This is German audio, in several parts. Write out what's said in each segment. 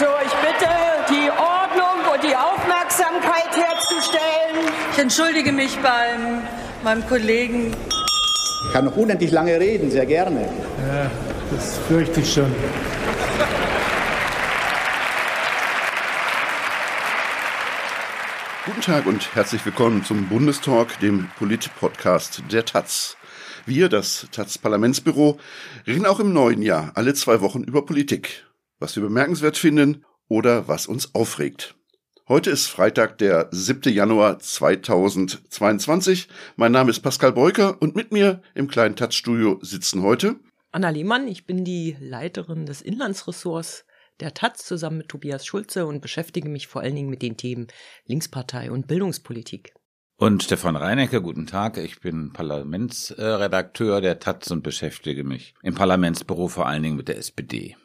So, ich bitte, die Ordnung und die Aufmerksamkeit herzustellen. Ich entschuldige mich beim meinem Kollegen. Ich kann noch unendlich lange reden, sehr gerne. Ja, das fürchte ich schon. Guten Tag und herzlich willkommen zum Bundestalk, dem Polit-Podcast der Taz. Wir, das Taz-Parlamentsbüro, reden auch im neuen Jahr alle zwei Wochen über Politik, was wir bemerkenswert finden oder was uns aufregt. Heute ist Freitag, der 7. Januar 2022. Mein Name ist Pascal Beuker und mit mir im kleinen Taz-Studio sitzen heute Anna Lehmann, ich bin die Leiterin des Inlandsressorts der Taz zusammen mit Tobias Schulze und beschäftige mich vor allen Dingen mit den Themen Linkspartei und Bildungspolitik. Und Stefan Reinecke, guten Tag. Ich bin Parlamentsredakteur der Taz und beschäftige mich im Parlamentsbüro vor allen Dingen mit der SPD.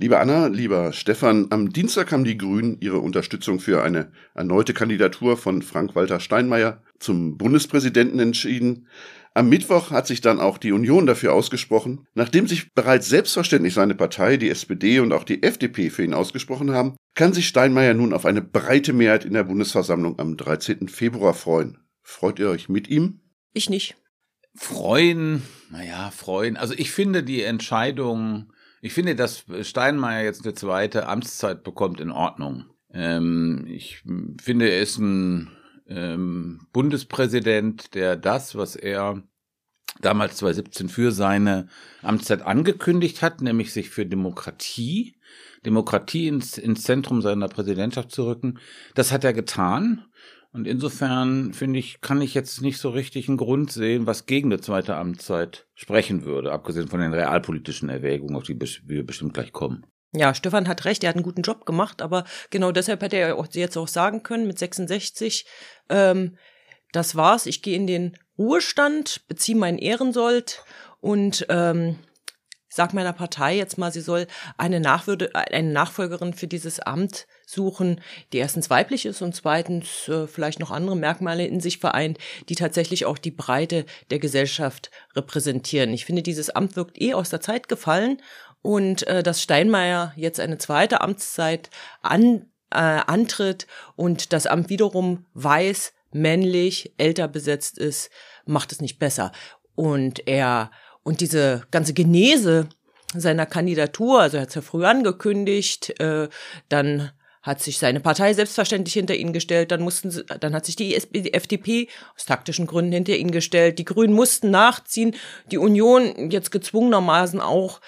Liebe Anna, lieber Stefan, am Dienstag haben die Grünen ihre Unterstützung für eine erneute Kandidatur von Frank-Walter Steinmeier zum Bundespräsidenten entschieden. Am Mittwoch hat sich dann auch die Union dafür ausgesprochen. Nachdem sich bereits selbstverständlich seine Partei, die SPD und auch die FDP für ihn ausgesprochen haben, kann sich Steinmeier nun auf eine breite Mehrheit in der Bundesversammlung am 13. Februar freuen. Freut ihr euch mit ihm? Ich nicht. Freuen, naja, freuen. Also ich finde die Entscheidung, ich finde, dass Steinmeier jetzt eine zweite Amtszeit bekommt in Ordnung. Ähm, ich finde, er ist ein ähm, Bundespräsident, der das, was er damals 2017 für seine Amtszeit angekündigt hat, nämlich sich für Demokratie, Demokratie ins, ins Zentrum seiner Präsidentschaft zu rücken, das hat er getan. Und insofern finde ich, kann ich jetzt nicht so richtig einen Grund sehen, was gegen eine zweite Amtszeit sprechen würde, abgesehen von den realpolitischen Erwägungen, auf die wir bestimmt gleich kommen. Ja, Stefan hat recht, er hat einen guten Job gemacht, aber genau deshalb hätte er jetzt auch sagen können, mit 66, ähm, das war's, ich gehe in den Ruhestand, beziehe meinen Ehrensold und ähm, sag meiner Partei jetzt mal, sie soll eine, Nachwürde, eine Nachfolgerin für dieses Amt suchen, die erstens weiblich ist und zweitens äh, vielleicht noch andere Merkmale in sich vereint, die tatsächlich auch die Breite der Gesellschaft repräsentieren. Ich finde, dieses Amt wirkt eh aus der Zeit gefallen und äh, dass Steinmeier jetzt eine zweite Amtszeit an, äh, antritt und das Amt wiederum weiß, männlich, älter besetzt ist, macht es nicht besser. Und er und diese ganze Genese seiner Kandidatur, also er hat es ja früh angekündigt, äh, dann hat sich seine Partei selbstverständlich hinter ihn gestellt, dann mussten sie, dann hat sich die FDP aus taktischen Gründen hinter ihn gestellt, die Grünen mussten nachziehen, die Union jetzt gezwungenermaßen auch,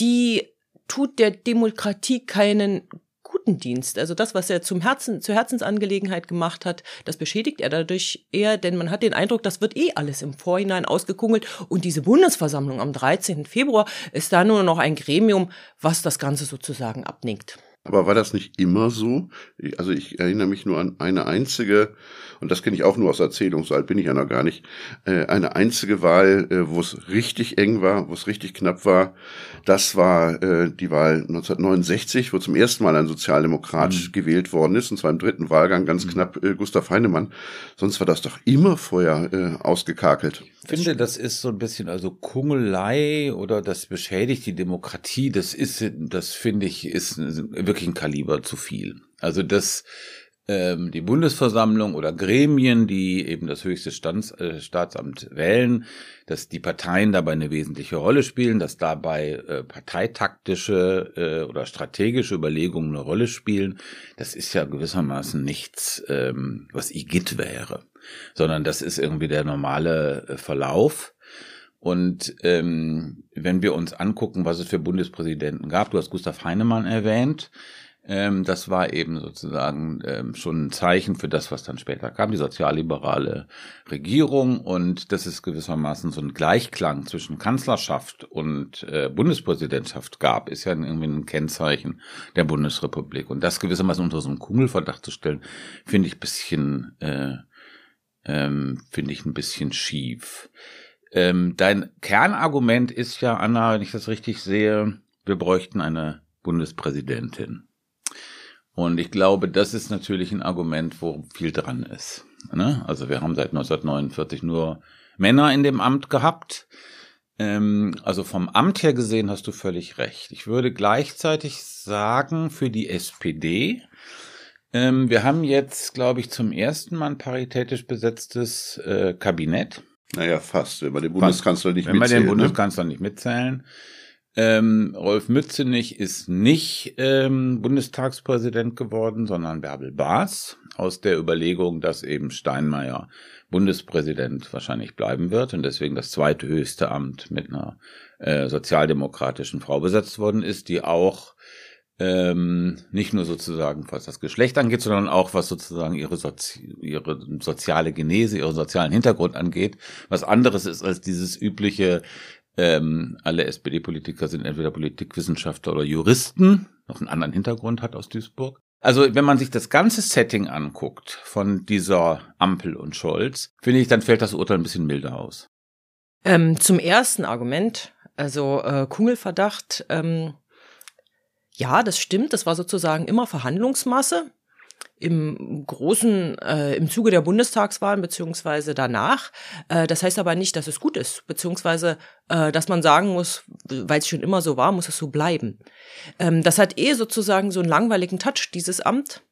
die tut der Demokratie keinen guten Dienst. Also das, was er zum Herzen, zur Herzensangelegenheit gemacht hat, das beschädigt er dadurch eher, denn man hat den Eindruck, das wird eh alles im Vorhinein ausgekungelt und diese Bundesversammlung am 13. Februar ist da nur noch ein Gremium, was das Ganze sozusagen abnickt. Aber war das nicht immer so? Also ich erinnere mich nur an eine einzige, und das kenne ich auch nur aus Erzählung, so alt bin ich ja noch gar nicht, äh, eine einzige Wahl, äh, wo es richtig eng war, wo es richtig knapp war. Das war äh, die Wahl 1969, wo zum ersten Mal ein Sozialdemokrat mhm. gewählt worden ist, und zwar im dritten Wahlgang ganz mhm. knapp Gustav Heinemann. Sonst war das doch immer vorher ausgekakelt. Ich finde, das ist so ein bisschen also Kungelei oder das beschädigt die Demokratie. Das ist, das finde ich, ist wirklich ein Kaliber zu viel. Also das, ähm, die Bundesversammlung oder Gremien, die eben das höchste Stands, äh, Staatsamt wählen, dass die Parteien dabei eine wesentliche Rolle spielen, dass dabei äh, parteitaktische äh, oder strategische Überlegungen eine Rolle spielen, das ist ja gewissermaßen nichts, ähm, was IGIT wäre, sondern das ist irgendwie der normale äh, Verlauf. Und ähm, wenn wir uns angucken, was es für Bundespräsidenten gab, du hast Gustav Heinemann erwähnt, ähm, das war eben sozusagen ähm, schon ein Zeichen für das, was dann später kam, die sozialliberale Regierung. Und das ist gewissermaßen so ein Gleichklang zwischen Kanzlerschaft und äh, Bundespräsidentschaft gab, ist ja irgendwie ein Kennzeichen der Bundesrepublik. Und das gewissermaßen unter so einen Kugelverdacht zu stellen, finde ich bisschen, äh, ähm, finde ich ein bisschen schief. Ähm, dein Kernargument ist ja, Anna, wenn ich das richtig sehe, wir bräuchten eine Bundespräsidentin. Und ich glaube, das ist natürlich ein Argument, wo viel dran ist. Ne? Also wir haben seit 1949 nur Männer in dem Amt gehabt. Ähm, also vom Amt her gesehen hast du völlig recht. Ich würde gleichzeitig sagen, für die SPD, ähm, wir haben jetzt, glaube ich, zum ersten Mal ein paritätisch besetztes äh, Kabinett. Naja, fast, wenn wir den Bundeskanzler nicht wenn mitzählen. Wenn wir den ne? Bundeskanzler nicht mitzählen. Ähm, Rolf Mützenich ist nicht ähm, Bundestagspräsident geworden, sondern Bärbel Baas aus der Überlegung, dass eben Steinmeier Bundespräsident wahrscheinlich bleiben wird und deswegen das zweithöchste Amt mit einer äh, sozialdemokratischen Frau besetzt worden ist, die auch ähm, nicht nur sozusagen, was das Geschlecht angeht, sondern auch was sozusagen ihre, Sozi ihre soziale Genese, ihren sozialen Hintergrund angeht, was anderes ist als dieses übliche, ähm, alle SPD-Politiker sind entweder Politikwissenschaftler oder Juristen, noch einen anderen Hintergrund hat aus Duisburg. Also wenn man sich das ganze Setting anguckt von dieser Ampel und Scholz, finde ich, dann fällt das Urteil ein bisschen milder aus. Ähm, zum ersten Argument, also äh, Kungelverdacht, ähm, ja, das stimmt, das war sozusagen immer Verhandlungsmasse im großen, äh, im Zuge der Bundestagswahlen beziehungsweise danach. Äh, das heißt aber nicht, dass es gut ist, beziehungsweise äh, dass man sagen muss, weil es schon immer so war, muss es so bleiben. Ähm, das hat eh sozusagen so einen langweiligen Touch, dieses Amt.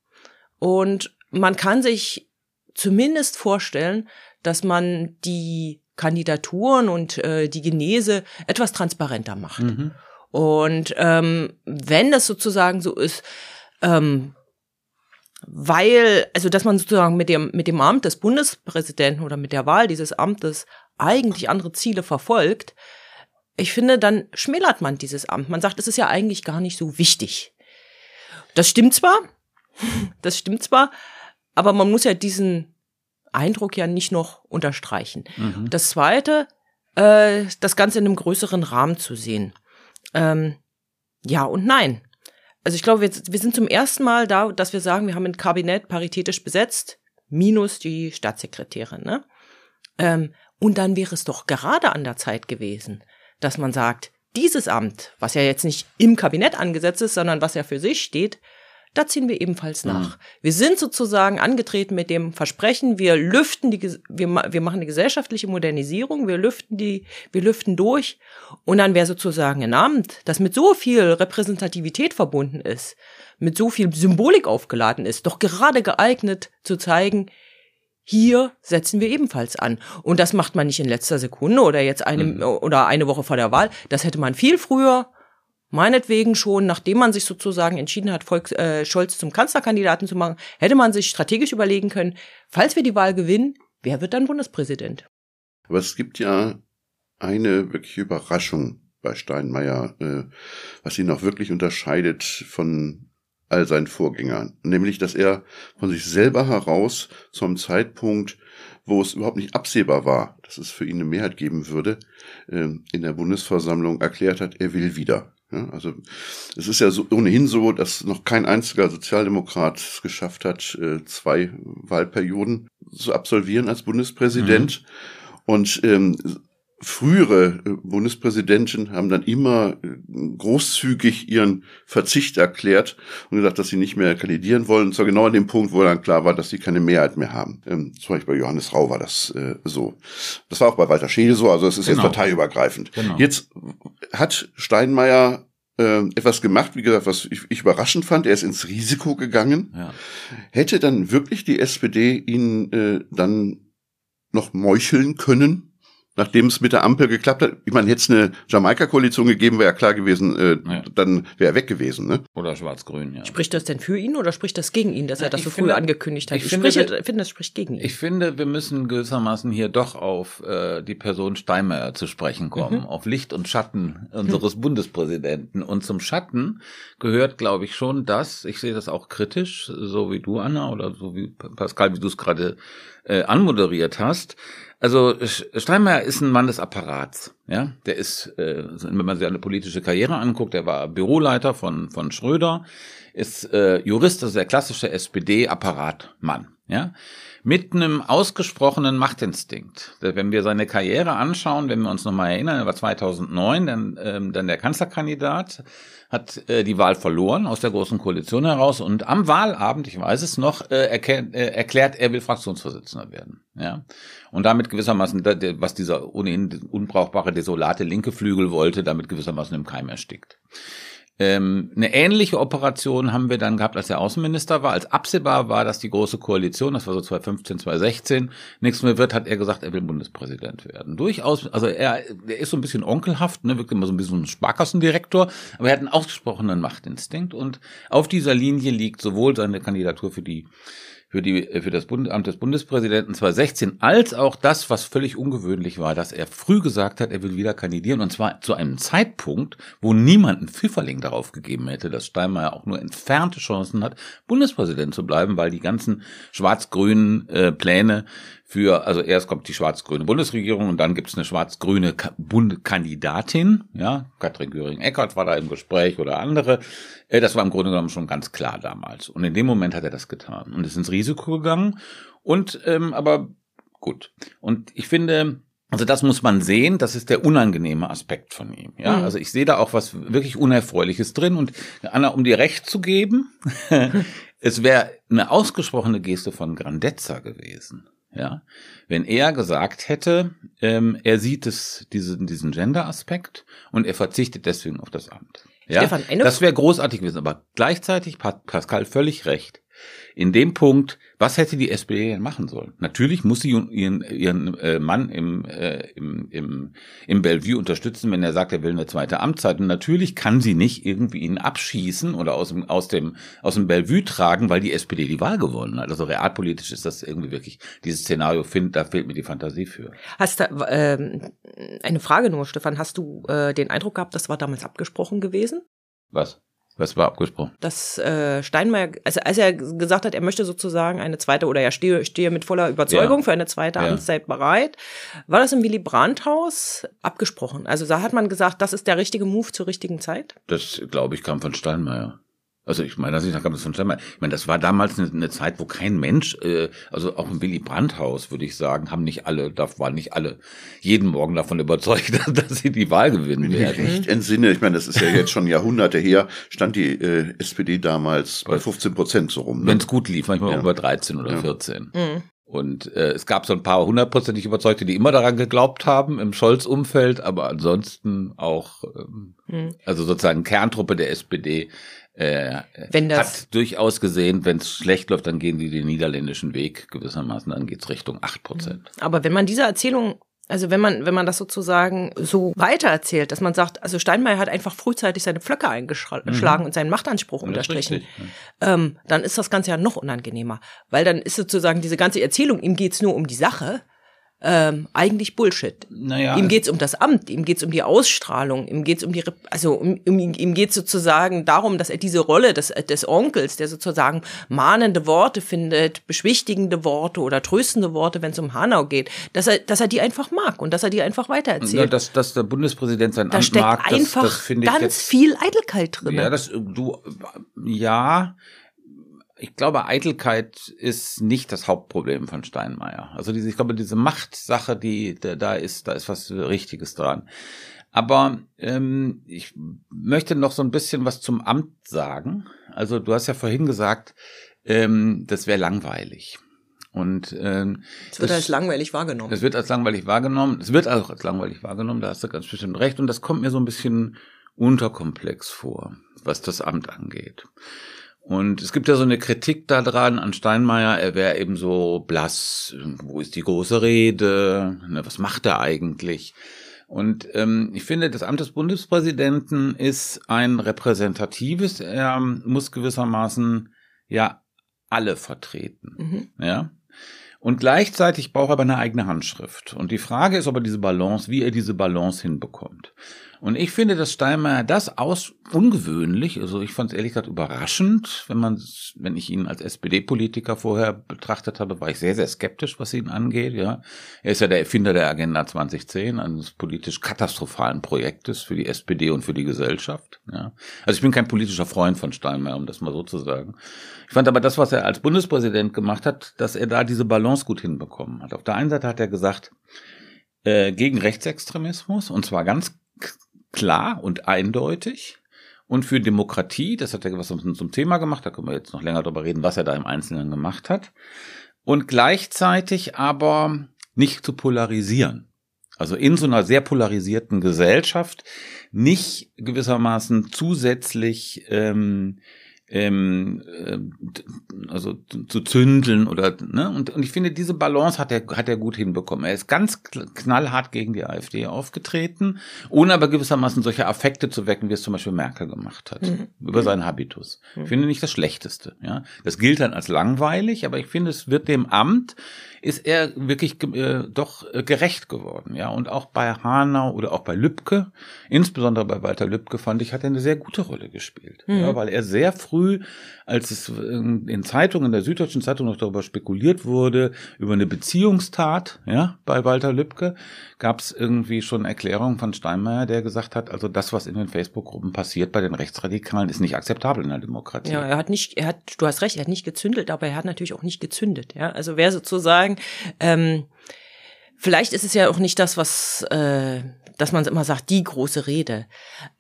Und man kann sich zumindest vorstellen, dass man die Kandidaturen und äh, die Genese etwas transparenter macht. Mhm. Und ähm, wenn das sozusagen so ist, ähm, weil, also dass man sozusagen mit dem, mit dem Amt des Bundespräsidenten oder mit der Wahl dieses Amtes eigentlich andere Ziele verfolgt, ich finde, dann schmälert man dieses Amt. Man sagt, es ist ja eigentlich gar nicht so wichtig. Das stimmt zwar, das stimmt zwar, aber man muss ja diesen Eindruck ja nicht noch unterstreichen. Mhm. Das zweite, äh, das Ganze in einem größeren Rahmen zu sehen. Ähm, ja und nein. Also ich glaube, wir, wir sind zum ersten Mal da, dass wir sagen, wir haben ein Kabinett paritätisch besetzt, minus die Staatssekretärin. Ne? Ähm, und dann wäre es doch gerade an der Zeit gewesen, dass man sagt, dieses Amt, was ja jetzt nicht im Kabinett angesetzt ist, sondern was ja für sich steht, da ziehen wir ebenfalls mhm. nach. Mhm. Wir sind sozusagen angetreten mit dem Versprechen, wir lüften die, wir, wir machen eine gesellschaftliche Modernisierung, wir lüften die, wir lüften durch. Und dann wäre sozusagen ein Amt, das mit so viel Repräsentativität verbunden ist, mit so viel Symbolik aufgeladen ist, doch gerade geeignet zu zeigen, hier setzen wir ebenfalls an. Und das macht man nicht in letzter Sekunde oder jetzt eine, mhm. oder eine Woche vor der Wahl. Das hätte man viel früher meinetwegen schon, nachdem man sich sozusagen entschieden hat, Volks, äh, Scholz zum Kanzlerkandidaten zu machen, hätte man sich strategisch überlegen können, falls wir die Wahl gewinnen, wer wird dann Bundespräsident? Aber es gibt ja eine wirkliche Überraschung bei Steinmeier, äh, was ihn auch wirklich unterscheidet von all seinen Vorgängern, nämlich dass er von sich selber heraus zum Zeitpunkt, wo es überhaupt nicht absehbar war, dass es für ihn eine Mehrheit geben würde, äh, in der Bundesversammlung erklärt hat, er will wieder. Ja, also es ist ja so, ohnehin so, dass noch kein einziger Sozialdemokrat es geschafft hat, äh, zwei Wahlperioden zu absolvieren als Bundespräsident. Mhm. Und ähm, frühere äh, Bundespräsidenten haben dann immer äh, großzügig ihren Verzicht erklärt und gesagt, dass sie nicht mehr kandidieren wollen. Und zwar genau an dem Punkt, wo dann klar war, dass sie keine Mehrheit mehr haben. Ähm, zum Beispiel bei Johannes Rau war das äh, so. Das war auch bei Walter Schede so, also es ist genau. jetzt parteiübergreifend. Genau. Jetzt hat Steinmeier äh, etwas gemacht, wie gesagt, was ich, ich, überraschend fand. Er ist ins Risiko gegangen. Ja. Hätte dann wirklich die SPD ihn äh, dann noch meucheln können? Nachdem es mit der Ampel geklappt hat. Ich meine, hätte es eine Jamaika-Koalition gegeben, wäre ja klar gewesen, äh, ja. dann wäre er weg gewesen. Ne? Oder schwarz-grün, ja. Spricht das denn für ihn oder spricht das gegen ihn, dass er das so früh angekündigt hat? Ich, ich finde, spreche, finde, das spricht gegen ihn. Ich finde, wir müssen gewissermaßen hier doch auf äh, die Person Steinmeier zu sprechen kommen, mhm. auf Licht und Schatten unseres mhm. Bundespräsidenten. Und zum Schatten gehört, glaube ich, schon das, ich sehe das auch kritisch, so wie du, Anna, oder so wie Pascal, wie du es gerade äh, anmoderiert hast, also Steinmeier ist ein Mann des Apparats. Ja, der ist, äh, wenn man sich eine politische Karriere anguckt, der war Büroleiter von von Schröder, ist äh, Jurist, also der klassische SPD-Apparatmann. Ja, mit einem ausgesprochenen Machtinstinkt. Wenn wir seine Karriere anschauen, wenn wir uns nochmal erinnern, er war 2009 dann, ähm, dann der Kanzlerkandidat, hat äh, die Wahl verloren aus der Großen Koalition heraus und am Wahlabend, ich weiß es noch, äh, erklärt, äh, erklärt, er will Fraktionsvorsitzender werden. Ja, und damit gewissermaßen, was dieser ohnehin unbrauchbare, desolate linke Flügel wollte, damit gewissermaßen im Keim erstickt. Ähm, eine ähnliche Operation haben wir dann gehabt, als er Außenminister war. Als absehbar war, dass die Große Koalition, das war so 2015, 2016, nichts mehr wird, hat er gesagt, er will Bundespräsident werden. Durchaus, also er, er ist so ein bisschen onkelhaft, ne, wirkt immer so ein bisschen ein Sparkassendirektor, aber er hat einen ausgesprochenen Machtinstinkt und auf dieser Linie liegt sowohl seine Kandidatur für die für, die, für das Bund, Amt des Bundespräsidenten 2016, als auch das, was völlig ungewöhnlich war, dass er früh gesagt hat, er will wieder kandidieren, und zwar zu einem Zeitpunkt, wo niemand einen Pfifferling darauf gegeben hätte, dass Steinmeier auch nur entfernte Chancen hat, Bundespräsident zu bleiben, weil die ganzen schwarz-grünen äh, Pläne für, also erst kommt die schwarz-grüne Bundesregierung und dann gibt es eine schwarz-grüne Bundkandidatin, ja, Katrin Göring-Eckardt war da im Gespräch oder andere. Äh, das war im Grunde genommen schon ganz klar damals. Und in dem Moment hat er das getan und ist ins Risiko gegangen. Und ähm, aber gut. Und ich finde, also das muss man sehen, das ist der unangenehme Aspekt von ihm. Ja, mhm. also ich sehe da auch was wirklich Unerfreuliches drin. Und Anna, um dir recht zu geben, es wäre eine ausgesprochene Geste von Grandezza gewesen ja, wenn er gesagt hätte, ähm, er sieht es, diesen, diesen Gender-Aspekt und er verzichtet deswegen auf das Amt. Ja, Stefan, das wäre großartig gewesen, aber gleichzeitig hat Pascal völlig recht in dem Punkt, was hätte die SPD denn machen sollen? Natürlich muss sie ihren, ihren äh, Mann im, äh, im, im, im Bellevue unterstützen, wenn er sagt, er will eine zweite Amtszeit. Und natürlich kann sie nicht irgendwie ihn abschießen oder aus dem, aus dem, aus dem Bellevue tragen, weil die SPD die Wahl gewonnen hat. Also realpolitisch ist das irgendwie wirklich, dieses Szenario, find, da fehlt mir die Fantasie für. Hast du, ähm, eine Frage nur, Stefan, hast du äh, den Eindruck gehabt, das war damals abgesprochen gewesen? Was? Was war abgesprochen? Dass äh, Steinmeier, also als er gesagt hat, er möchte sozusagen eine zweite oder er stehe, stehe mit voller Überzeugung ja. für eine zweite ja. Amtszeit bereit, war das im Willy Brandt-Haus abgesprochen. Also da hat man gesagt, das ist der richtige Move zur richtigen Zeit. Das, glaube ich, kam von Steinmeier. Also ich meine, das ist das von Steinmeier. Ich meine, das war damals eine, eine, Zeit, wo kein Mensch, äh, also auch im Willy Brandt-Haus, würde ich sagen, haben nicht alle, da waren nicht alle jeden Morgen davon überzeugt, dass sie die Wahl gewinnen werden. Ich echt entsinne, ich meine, das ist ja jetzt schon Jahrhunderte her, stand die äh, SPD damals bei 15 Prozent so rum. Ne? Wenn es gut lief, manchmal ja. über 13 oder ja. 14. Mhm. Und äh, es gab so ein paar hundertprozentig Überzeugte, die immer daran geglaubt haben im Scholz-Umfeld, aber ansonsten auch, ähm, mhm. also sozusagen Kerntruppe der SPD äh, wenn das hat durchaus gesehen, wenn es schlecht läuft, dann gehen die den niederländischen Weg gewissermaßen, dann geht's Richtung acht Prozent. Aber wenn man diese Erzählung also wenn man, wenn man das sozusagen so weitererzählt, dass man sagt, also Steinmeier hat einfach frühzeitig seine Pflöcke eingeschlagen mhm. und seinen Machtanspruch ja, unterstrichen, richtig, ähm, dann ist das Ganze ja noch unangenehmer. Weil dann ist sozusagen diese ganze Erzählung, ihm geht's nur um die Sache, ähm, eigentlich Bullshit. Naja, ihm geht's um das Amt, ihm geht's um die Ausstrahlung, ihm geht's um die, also um, um, ihm geht's sozusagen darum, dass er diese Rolle des, des Onkels, der sozusagen mahnende Worte findet, beschwichtigende Worte oder tröstende Worte, wenn es um Hanau geht, dass er, dass er die einfach mag und dass er die einfach weitererzählt. Ja, dass, dass der Bundespräsident sein da Amt steckt mag, einfach das, das ganz jetzt, viel Eitelkeit drin. Ja, das du ja ich glaube, Eitelkeit ist nicht das Hauptproblem von Steinmeier. Also diese, ich glaube, diese Machtsache, die da, ist, da ist was Richtiges dran. Aber ähm, ich möchte noch so ein bisschen was zum Amt sagen. Also du hast ja vorhin gesagt, ähm, das wäre langweilig. Und ähm, es wird das, als langweilig wahrgenommen. Es wird als langweilig wahrgenommen. Es wird auch als langweilig wahrgenommen. Da hast du ganz bestimmt recht. Und das kommt mir so ein bisschen unterkomplex vor, was das Amt angeht. Und es gibt ja so eine Kritik daran an Steinmeier, er wäre eben so blass, wo ist die große Rede, ne, was macht er eigentlich? Und ähm, ich finde, das Amt des Bundespräsidenten ist ein repräsentatives, er muss gewissermaßen ja alle vertreten. Mhm. Ja. Und gleichzeitig braucht er aber eine eigene Handschrift. Und die Frage ist, ob er diese Balance, wie er diese Balance hinbekommt. Und ich finde, dass Steinmeier das aus ungewöhnlich, also ich fand es ehrlich gesagt überraschend, wenn man, wenn ich ihn als SPD-Politiker vorher betrachtet habe, war ich sehr, sehr skeptisch, was ihn angeht. Ja, er ist ja der Erfinder der Agenda 2010, eines politisch katastrophalen Projektes für die SPD und für die Gesellschaft. Ja, also ich bin kein politischer Freund von Steinmeier, um das mal so zu sagen. Ich fand aber das, was er als Bundespräsident gemacht hat, dass er da diese Balance gut hinbekommen hat. Auf der einen Seite hat er gesagt, äh, gegen Rechtsextremismus und zwar ganz klar und eindeutig. Und für Demokratie, das hat er was zum Thema gemacht, da können wir jetzt noch länger drüber reden, was er da im Einzelnen gemacht hat. Und gleichzeitig aber nicht zu polarisieren. Also in so einer sehr polarisierten Gesellschaft nicht gewissermaßen zusätzlich ähm, ähm, äh, also zu zündeln oder ne und, und ich finde diese Balance hat er hat er gut hinbekommen. Er ist ganz knallhart gegen die AfD aufgetreten, ohne aber gewissermaßen solche Affekte zu wecken, wie es zum Beispiel Merkel gemacht hat mhm. über seinen Habitus. Mhm. Ich finde nicht das Schlechteste. Ja, das gilt dann als langweilig, aber ich finde es wird dem Amt ist er wirklich äh, doch äh, gerecht geworden. Ja, und auch bei Hanau oder auch bei Lübcke, insbesondere bei Walter Lübcke, fand ich, hat er eine sehr gute Rolle gespielt. Mhm. Ja, weil er sehr früh, als es in Zeitungen, in der Süddeutschen Zeitung noch darüber spekuliert wurde, über eine Beziehungstat, ja, bei Walter Lübcke, gab es irgendwie schon Erklärungen von Steinmeier, der gesagt hat, also das, was in den Facebook-Gruppen passiert bei den Rechtsradikalen, ist nicht akzeptabel in der Demokratie. Ja, er hat nicht, er hat, du hast recht, er hat nicht gezündelt, aber er hat natürlich auch nicht gezündet. Ja, also wer sozusagen, ähm, vielleicht ist es ja auch nicht das, was, äh, dass man immer sagt, die große Rede.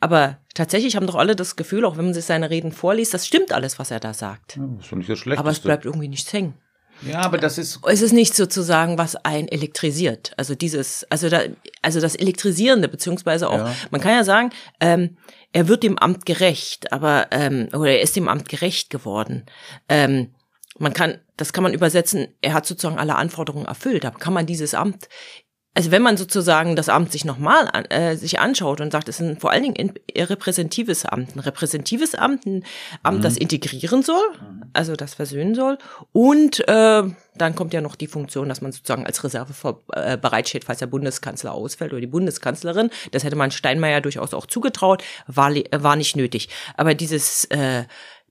Aber tatsächlich haben doch alle das Gefühl, auch wenn man sich seine Reden vorliest, das stimmt alles, was er da sagt. Ja, das ist schon nicht das Schlechteste. Aber es bleibt irgendwie nichts hängen. Ja, aber das ist. Es ist nicht sozusagen, was ein elektrisiert. Also dieses, also da, also das Elektrisierende, beziehungsweise auch, ja. man kann ja sagen, ähm, er wird dem Amt gerecht, aber, ähm, oder er ist dem Amt gerecht geworden. Ähm, man kann, das kann man übersetzen, er hat sozusagen alle Anforderungen erfüllt, aber kann man dieses Amt also wenn man sozusagen das Amt sich nochmal an, äh, sich anschaut und sagt, es ist ein, vor allen Dingen ein repräsentatives Amt, ein repräsentatives Amt, ein Amt, mhm. das integrieren soll, also das versöhnen soll, und äh, dann kommt ja noch die Funktion, dass man sozusagen als Reserve vor, äh, bereitsteht, falls der Bundeskanzler ausfällt oder die Bundeskanzlerin. Das hätte man Steinmeier durchaus auch zugetraut, war, war nicht nötig. Aber dieses äh,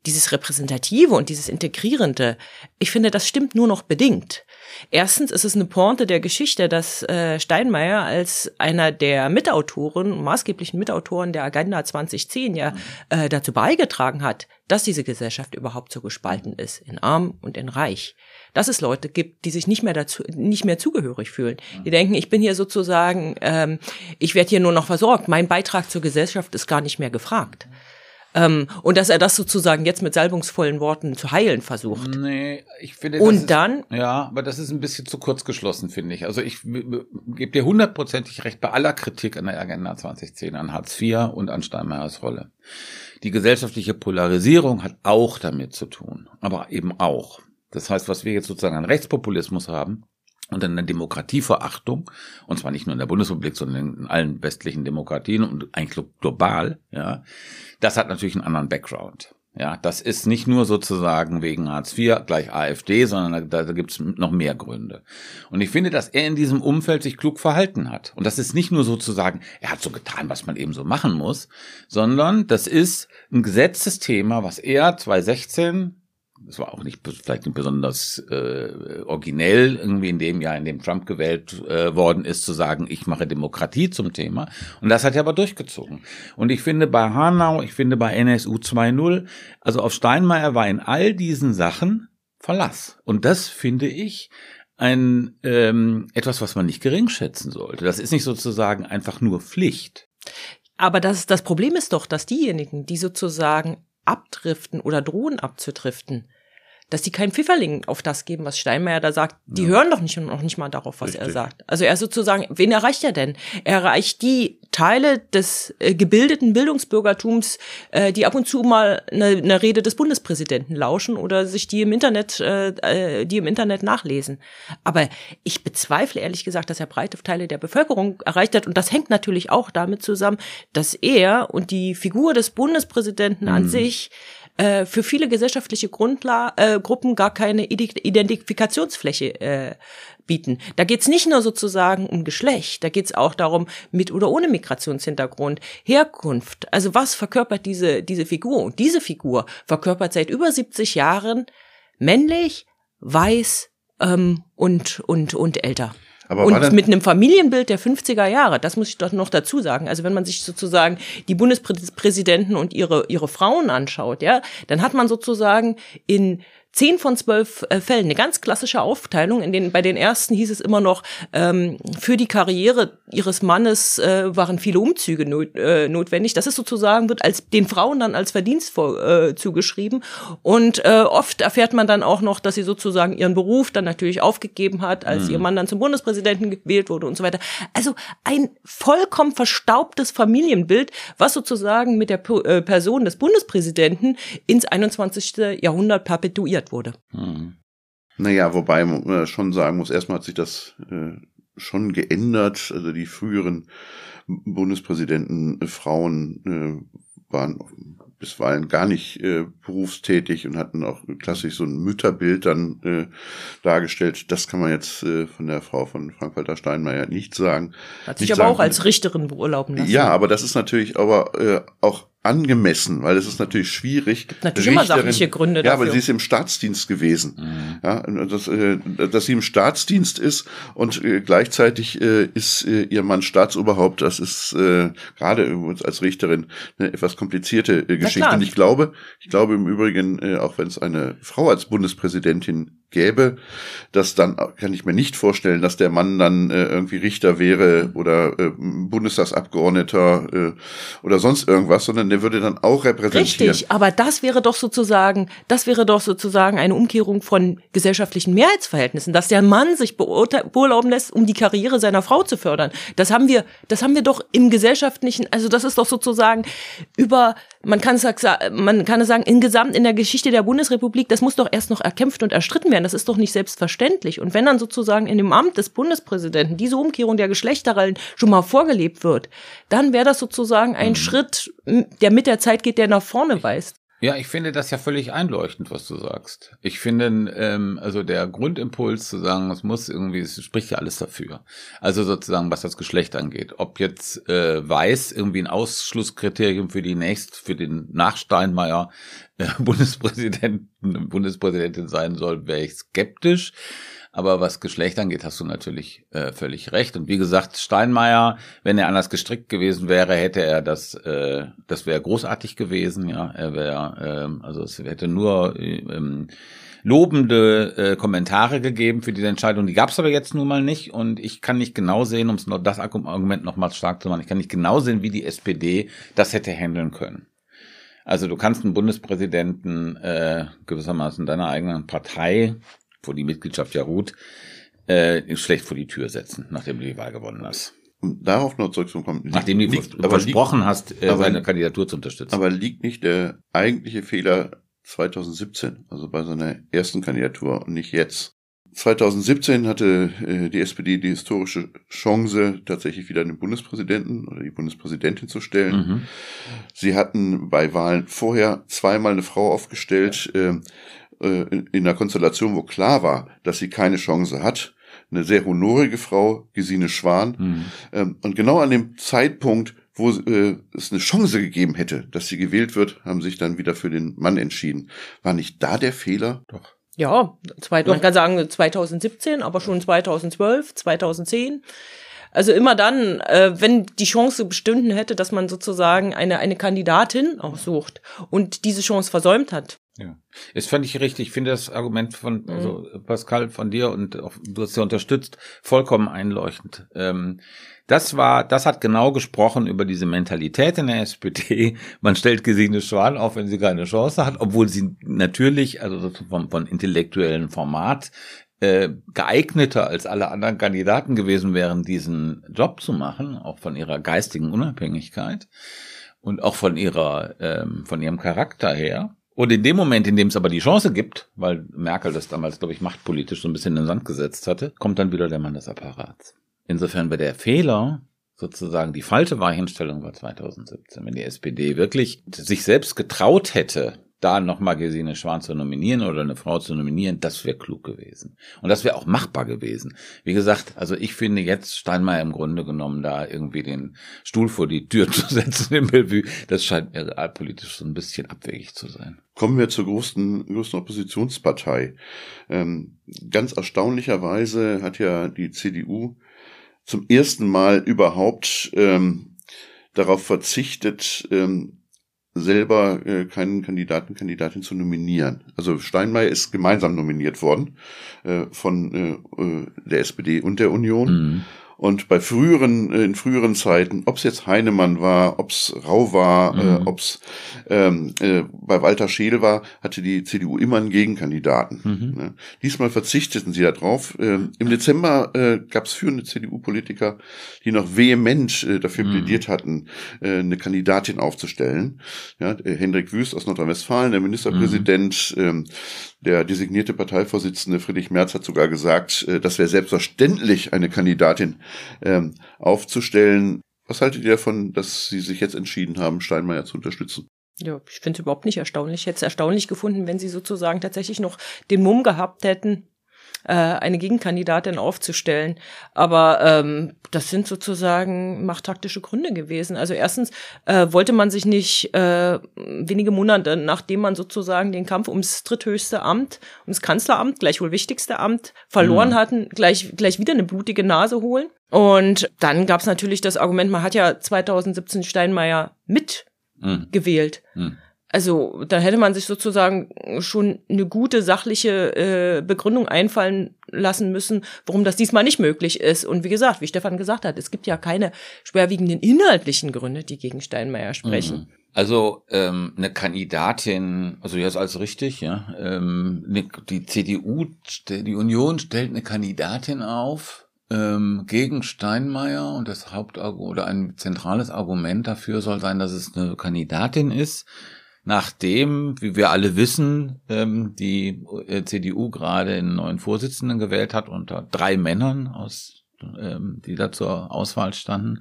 dieses Repräsentative und dieses Integrierende, ich finde, das stimmt nur noch bedingt. Erstens ist es eine Pointe der Geschichte, dass äh, Steinmeier als einer der Mitautoren, maßgeblichen Mitautoren der Agenda 2010 ja äh, dazu beigetragen hat, dass diese Gesellschaft überhaupt so gespalten ist, in arm und in reich. Dass es Leute gibt, die sich nicht mehr dazu, nicht mehr zugehörig fühlen. Die denken, ich bin hier sozusagen, ähm, ich werde hier nur noch versorgt. Mein Beitrag zur Gesellschaft ist gar nicht mehr gefragt. Ähm, und dass er das sozusagen jetzt mit salbungsvollen Worten zu heilen versucht. Nee, ich finde. Und ist, dann? Ja, aber das ist ein bisschen zu kurz geschlossen, finde ich. Also ich gebe dir hundertprozentig recht bei aller Kritik an der Agenda 2010, an Hartz IV und an Steinmeiers Rolle. Die gesellschaftliche Polarisierung hat auch damit zu tun, aber eben auch. Das heißt, was wir jetzt sozusagen an Rechtspopulismus haben, und eine Demokratieverachtung, und zwar nicht nur in der Bundesrepublik, sondern in allen westlichen Demokratien und eigentlich global, ja, das hat natürlich einen anderen Background. Ja, das ist nicht nur sozusagen wegen Hartz IV gleich AfD, sondern da, da gibt es noch mehr Gründe. Und ich finde, dass er in diesem Umfeld sich klug verhalten hat. Und das ist nicht nur sozusagen, er hat so getan, was man eben so machen muss, sondern das ist ein Gesetzesthema, was er 2016 es war auch nicht vielleicht nicht besonders äh, originell irgendwie in dem Jahr, in dem Trump gewählt äh, worden ist, zu sagen, ich mache Demokratie zum Thema. Und das hat er aber durchgezogen. Und ich finde bei Hanau, ich finde bei NSU 2.0, also auf Steinmeier war in all diesen Sachen Verlass. Und das finde ich ein ähm, etwas, was man nicht gering schätzen sollte. Das ist nicht sozusagen einfach nur Pflicht. Aber das, das Problem ist doch, dass diejenigen, die sozusagen abdriften oder drohen abzudriften, dass die kein Pfifferling auf das geben, was Steinmeier da sagt. Die ja. hören doch nicht noch nicht mal darauf, was Richtig. er sagt. Also er sozusagen, wen erreicht er denn? Er erreicht die Teile des äh, gebildeten Bildungsbürgertums, äh, die ab und zu mal eine, eine Rede des Bundespräsidenten lauschen oder sich die im Internet, äh, äh, die im Internet nachlesen. Aber ich bezweifle ehrlich gesagt, dass er breite Teile der Bevölkerung erreicht hat. Und das hängt natürlich auch damit zusammen, dass er und die Figur des Bundespräsidenten mhm. an sich äh, für viele gesellschaftliche Grundla äh, Gruppen gar keine Identifikationsfläche äh, bieten. Da geht's nicht nur sozusagen um Geschlecht, da geht's auch darum, mit oder ohne Migrationshintergrund, Herkunft. Also was verkörpert diese, diese Figur? Und diese Figur verkörpert seit über 70 Jahren männlich, weiß ähm, und, und, und älter. Aber und mit einem Familienbild der 50er Jahre, das muss ich doch noch dazu sagen. Also wenn man sich sozusagen die Bundespräsidenten und ihre, ihre Frauen anschaut, ja, dann hat man sozusagen in zehn von zwölf äh, Fällen eine ganz klassische Aufteilung. In den, bei den ersten hieß es immer noch, ähm, für die Karriere ihres Mannes äh, waren viele Umzüge not, äh, notwendig. Das ist sozusagen, wird als den Frauen dann als Verdienst vor, äh, zugeschrieben. Und äh, oft erfährt man dann auch noch, dass sie sozusagen ihren Beruf dann natürlich aufgegeben hat, als ihr Mann dann zum Bundespräsidenten gewählt wurde und so weiter. Also ein vollkommen verstaubtes Familienbild, was sozusagen mit der Po- äh, Person des Bundespräsidenten ins 21. Jahrhundert perpetuiert wurde. Naja, wobei man äh, schon sagen muss, erstmal hat sich das äh, schon geändert. Also die früheren Bundespräsidenten, äh, Frauen äh, waren bisweilen gar nicht äh, berufstätig und hatten auch klassisch so ein Mütterbild dann äh, dargestellt. Das kann man jetzt äh, von der Frau von Frank-Walter Steinmeier nicht sagen. Hat sich Nicht aber sagen. auch als Richterin beurlauben lassen. Ja, aber das ist natürlich aber äh, auch angemessen, weil es ist natürlich schwierig. natürlich immer sachliche Gründe Ja, aber dafür. sie ist im Staatsdienst gewesen. Ja, und dass, äh, dass sie im Staatsdienst ist und äh, gleichzeitig äh, ist äh, ihr Mann Staatsoberhaupt. Das ist äh, gerade übrigens als Richterin eine etwas komplizierte Geschichte. Und ich glaube, ich glaube im Übrigen, äh, auch wenn es eine Frau als Bundespräsidentin gäbe, dass dann kann ich mir nicht vorstellen, dass der Mann dann äh, irgendwie Richter wäre oder äh, Bundestagsabgeordneter äh, oder sonst irgendwas, sondern der würde dann auch repräsentieren. Richtig, aber das wäre doch sozusagen, das wäre doch sozusagen eine Umkehrung von gesellschaftlichen Mehrheitsverhältnissen, dass der Mann sich beurlauben lässt, um die Karriere seiner Frau zu fördern. Das haben wir, das haben wir doch im gesellschaftlichen, also das ist doch sozusagen über, man kann es sagen, man kann es sagen, in Gesamt in der Geschichte der Bundesrepublik, das muss doch erst noch erkämpft und erstritten werden. Das ist doch nicht selbstverständlich. Und wenn dann sozusagen in dem Amt des Bundespräsidenten diese Umkehrung der Geschlechterrollen schon mal vorgelebt wird, dann wäre das sozusagen ein Schritt, der mit der Zeit geht, der nach vorne weist. Ja, ich finde das ja völlig einleuchtend, was du sagst. Ich finde, ähm, also der Grundimpuls zu sagen, es muss irgendwie, es spricht ja alles dafür. Also sozusagen, was das Geschlecht angeht. Ob jetzt äh, weiß irgendwie ein Ausschlusskriterium für die nächst, für den nach Steinmeier äh, Bundespräsidenten, Bundespräsidentin sein soll, wäre ich skeptisch. Aber was Geschlecht angeht, hast du natürlich äh, völlig recht. Und wie gesagt, Steinmeier, wenn er anders gestrickt gewesen wäre, hätte er das, äh, das wäre großartig gewesen. Ja, er wäre, ähm, also es hätte nur äh, ähm, lobende äh, Kommentare gegeben für diese Entscheidung. Die gab es aber jetzt nun mal nicht. Und ich kann nicht genau sehen, um noch das Argument nochmal stark zu machen, ich kann nicht genau sehen, wie die SPD das hätte handeln können. Also du kannst einen Bundespräsidenten äh, gewissermaßen deiner eigenen Partei, wo die Mitgliedschaft ja ruht, äh, schlecht vor die Tür setzen, nachdem du die Wahl gewonnen hast. Um darauf noch zurückzukommen. liegt- Nachdem du liegt- vers- versprochen hast, äh, aber- seine Kandidatur zu unterstützen. Aber liegt nicht der eigentliche Fehler 2017, also bei seiner ersten Kandidatur und nicht jetzt? 2017 hatte äh, die SPD die historische Chance, tatsächlich wieder einen Bundespräsidenten oder die Bundespräsidentin zu stellen. mhm. Sie hatten bei Wahlen vorher zweimal eine Frau aufgestellt, äh, äh, in in einer Konstellation, wo klar war, dass sie keine Chance hat. Eine sehr honorige Frau, Gesine Schwan. Mhm. Ähm, und genau an dem Zeitpunkt, wo äh, es eine Chance gegeben hätte, dass sie gewählt wird, haben sich dann wieder für den Mann entschieden. War nicht da der Fehler? Doch. Ja, zwei, man kann sagen 2017, aber schon 2012, 2010. Also immer dann, äh, wenn die Chance bestünden hätte, dass man sozusagen eine, eine Kandidatin aussucht und diese Chance versäumt hat. Ja, ist völlig richtig. Ich finde das Argument von Mhm. also Pascal von dir und auch, du hast ja unterstützt vollkommen einleuchtend. Ähm, das war, das hat genau gesprochen über diese Mentalität in der SPD. Man stellt Gesine Schwan auf, wenn sie keine Chance hat, obwohl sie natürlich, also vom, von intellektuellen Format äh, geeigneter als alle anderen Kandidaten gewesen wären, diesen Job zu machen, auch von ihrer geistigen Unabhängigkeit und auch von ihrer, ähm, von ihrem Charakter her. Und in dem Moment, in dem es aber die Chance gibt, weil Merkel das damals, glaube ich, machtpolitisch so ein bisschen in den Sand gesetzt hatte, kommt dann wieder der Mann des Apparats. Insofern war der Fehler sozusagen die falsche Weichenstellung war 2017. Wenn die SPD wirklich sich selbst getraut hätte, da nochmal Gesine Schwan zu nominieren oder eine Frau zu nominieren, das wäre klug gewesen. Und das wäre auch machbar gewesen. Wie gesagt, also ich finde jetzt Steinmeier im Grunde genommen da irgendwie den Stuhl vor die Tür zu setzen im Bellevue, das scheint mir realpolitisch so ein bisschen abwegig zu sein. Kommen wir zur größten, größten Oppositionspartei. Ähm, ganz erstaunlicherweise hat ja die CDU zum ersten Mal überhaupt ähm, darauf verzichtet, ähm, selber äh, keinen Kandidaten, Kandidatin zu nominieren. Also Steinmeier ist gemeinsam nominiert worden äh, von äh, äh der SPD und der Union. Mhm. Und bei früheren, äh, in früheren Zeiten, ob es jetzt Heinemann war, ob es Rau war, äh, mhm. äh, ob es ähm, äh, bei Walter Scheel war, hatte die CDU immer einen Gegenkandidaten. Mhm. Ne? Diesmal verzichteten sie darauf. Ähm, Im Dezember äh, gab es führende CDU-Politiker, die noch vehement äh, dafür mhm. plädiert hatten, äh, eine Kandidatin aufzustellen. Ja, äh, Hendrik Wüst aus Nordrhein-Westfalen, der Ministerpräsident, mhm. ähm, der designierte Parteivorsitzende Friedrich Merz hat sogar gesagt, äh, das wäre selbstverständlich, eine Kandidatin ähm, aufzustellen. Was haltet ihr davon, dass Sie sich jetzt entschieden haben, Steinmeier zu unterstützen? Ja, ich finde es überhaupt nicht erstaunlich. Ich hätte es erstaunlich gefunden, wenn Sie sozusagen tatsächlich noch den Mumm gehabt hätten, äh, eine Gegenkandidatin aufzustellen. Aber ähm, das sind sozusagen machttaktische Gründe gewesen. Also erstens äh, wollte man sich nicht äh, wenige Monate, nachdem man sozusagen den Kampf ums dritthöchste Amt, ums Kanzleramt, gleich wohl wichtigste Amt, verloren mhm. hatten, gleich, gleich wieder eine blutige Nase holen. Und dann gab es natürlich das Argument, man hat ja 2017 Steinmeier mitgewählt. Mhm. Also da hätte man sich sozusagen schon eine gute sachliche äh, Begründung einfallen lassen müssen, warum das diesmal nicht möglich ist. Und wie gesagt, wie Stefan gesagt hat, es gibt ja keine schwerwiegenden inhaltlichen Gründe, die gegen Steinmeier sprechen. Mhm. Also ähm, eine Kandidatin, also jetzt alles richtig, ja. Ähm, ne, die CDU, die Union stellt eine Kandidatin auf ähm, gegen Steinmeier und das Hauptargument oder ein zentrales Argument dafür soll sein, dass es eine Kandidatin ist, nachdem, wie wir alle wissen, ähm, die äh, CDU gerade einen neuen Vorsitzenden gewählt hat unter drei Männern aus ähm, die da zur Auswahl standen.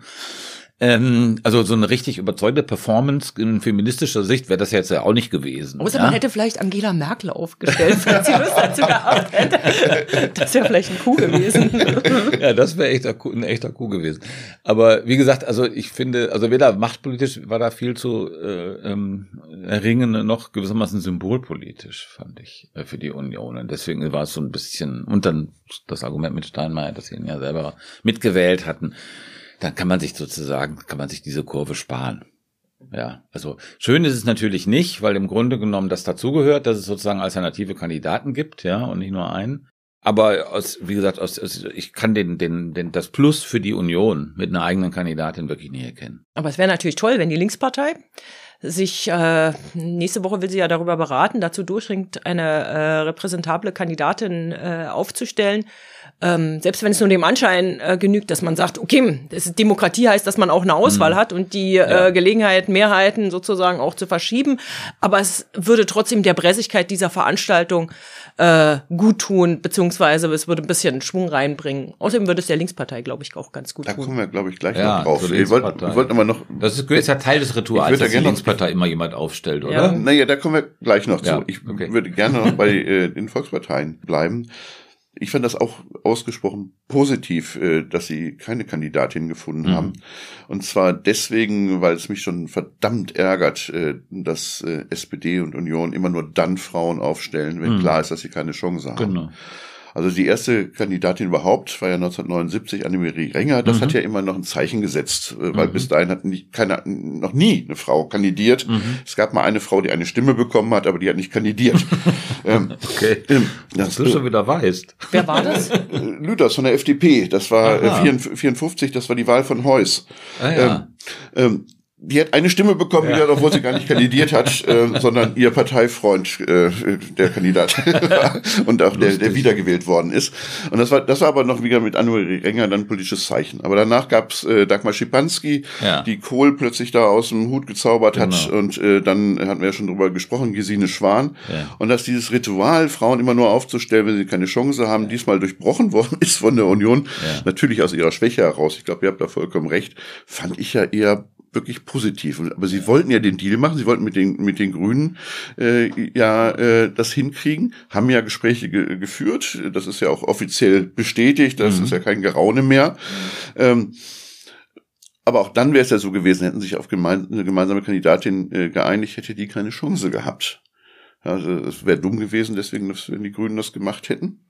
Ähm, also so eine richtig überzeugte Performance in feministischer Sicht wäre das jetzt ja auch nicht gewesen. Außer ja? man hätte vielleicht Angela Merkel aufgestellt, wenn sie Lust dazu gehabt hätte. Das wäre vielleicht ein Coup gewesen. ja, das wäre echt ein echter Coup gewesen. Aber wie gesagt, also ich finde, also weder machtpolitisch war da viel zu äh, ähm, erringen, noch gewissermaßen symbolpolitisch, fand ich, äh, für die Union. Und deswegen war es so ein bisschen, und dann das Argument mit Steinmeier, dass sie ihn ja selber mitgewählt hatten dann kann man sich sozusagen, kann man sich diese Kurve sparen. Ja, also schön ist es natürlich nicht, weil im Grunde genommen das dazugehört, dass es sozusagen alternative Kandidaten gibt, ja, und nicht nur einen. Aber aus, wie gesagt, aus, aus, ich kann den, den, den, das Plus für die Union mit einer eigenen Kandidatin wirklich nie erkennen. Aber es wäre natürlich toll, wenn die Linkspartei sich äh, nächste Woche will sie ja darüber beraten, dazu durchringt, eine äh, repräsentable Kandidatin äh, aufzustellen ähm, selbst wenn es nur dem Anschein äh, genügt, dass man sagt, okay, das ist Demokratie heißt, dass man auch eine Auswahl mhm. hat und die ja. äh, Gelegenheit, Mehrheiten sozusagen auch zu verschieben. Aber es würde trotzdem der Bressigkeit dieser Veranstaltung äh, gut tun, beziehungsweise es würde ein bisschen Schwung reinbringen. Außerdem würde es der Linkspartei, glaube ich, auch ganz gut da tun. Da kommen wir, glaube ich, gleich ja, noch drauf. Ich wollte wollt aber noch. Das ist, ist ja Teil des Rituals, dass die Linkspartei immer jemand aufstellt, oder? Ja. Naja, da kommen wir gleich noch ja, zu. Ich okay. würde gerne noch bei äh, den Volksparteien bleiben. Ich fand das auch ausgesprochen positiv, äh, dass sie keine Kandidatin gefunden mhm. haben. Und zwar deswegen, weil es mich schon verdammt ärgert, äh, dass äh, SPD und Union immer nur dann Frauen aufstellen, wenn mhm. klar ist, dass sie keine Chance haben. Genau. Also die erste Kandidatin überhaupt war ja 1979 Annemarie Renger. Das mhm. hat ja immer noch ein Zeichen gesetzt, äh, weil mhm. bis dahin hat nicht, keine, noch nie eine Frau kandidiert. Mhm. Es gab mal eine Frau, die eine Stimme bekommen hat, aber die hat nicht kandidiert. ähm, okay. Ähm, das, du schon wieder weißt. Wer war das? Lüders von der FDP. Das war äh, 54, das war die Wahl von Heuss. Ah, ja. ähm, ähm, die hat eine Stimme bekommen, ja. obwohl sie gar nicht kandidiert hat, äh, sondern ihr Parteifreund, äh, der Kandidat und auch der, der wiedergewählt worden ist. Und das war, das war aber noch wieder mit Anne Renger dann politisches Zeichen. Aber danach gab's äh, Dagmar Schipanski, ja. die Kohl plötzlich da aus dem Hut gezaubert genau. hat. Und äh, dann hatten wir ja schon drüber gesprochen, Gesine Schwan. Ja. Und dass dieses Ritual, Frauen immer nur aufzustellen, wenn sie keine Chance haben, diesmal durchbrochen worden ist von der Union, natürlich aus ihrer Schwäche heraus. Ich glaube, ihr habt da vollkommen recht. Fand ich ja eher wirklich positiv. Aber sie wollten ja den Deal machen, sie wollten mit den, mit den Grünen äh, ja äh, das hinkriegen, haben ja Gespräche ge geführt, das ist ja auch offiziell bestätigt, das mhm. ist ja kein Geraune mehr. Ähm, aber auch dann wäre es ja so gewesen, hätten sich auf gemein, eine gemeinsame Kandidatin äh, geeinigt, hätte die keine Chance gehabt. Also es wäre dumm gewesen, deswegen, wenn die Grünen das gemacht hätten.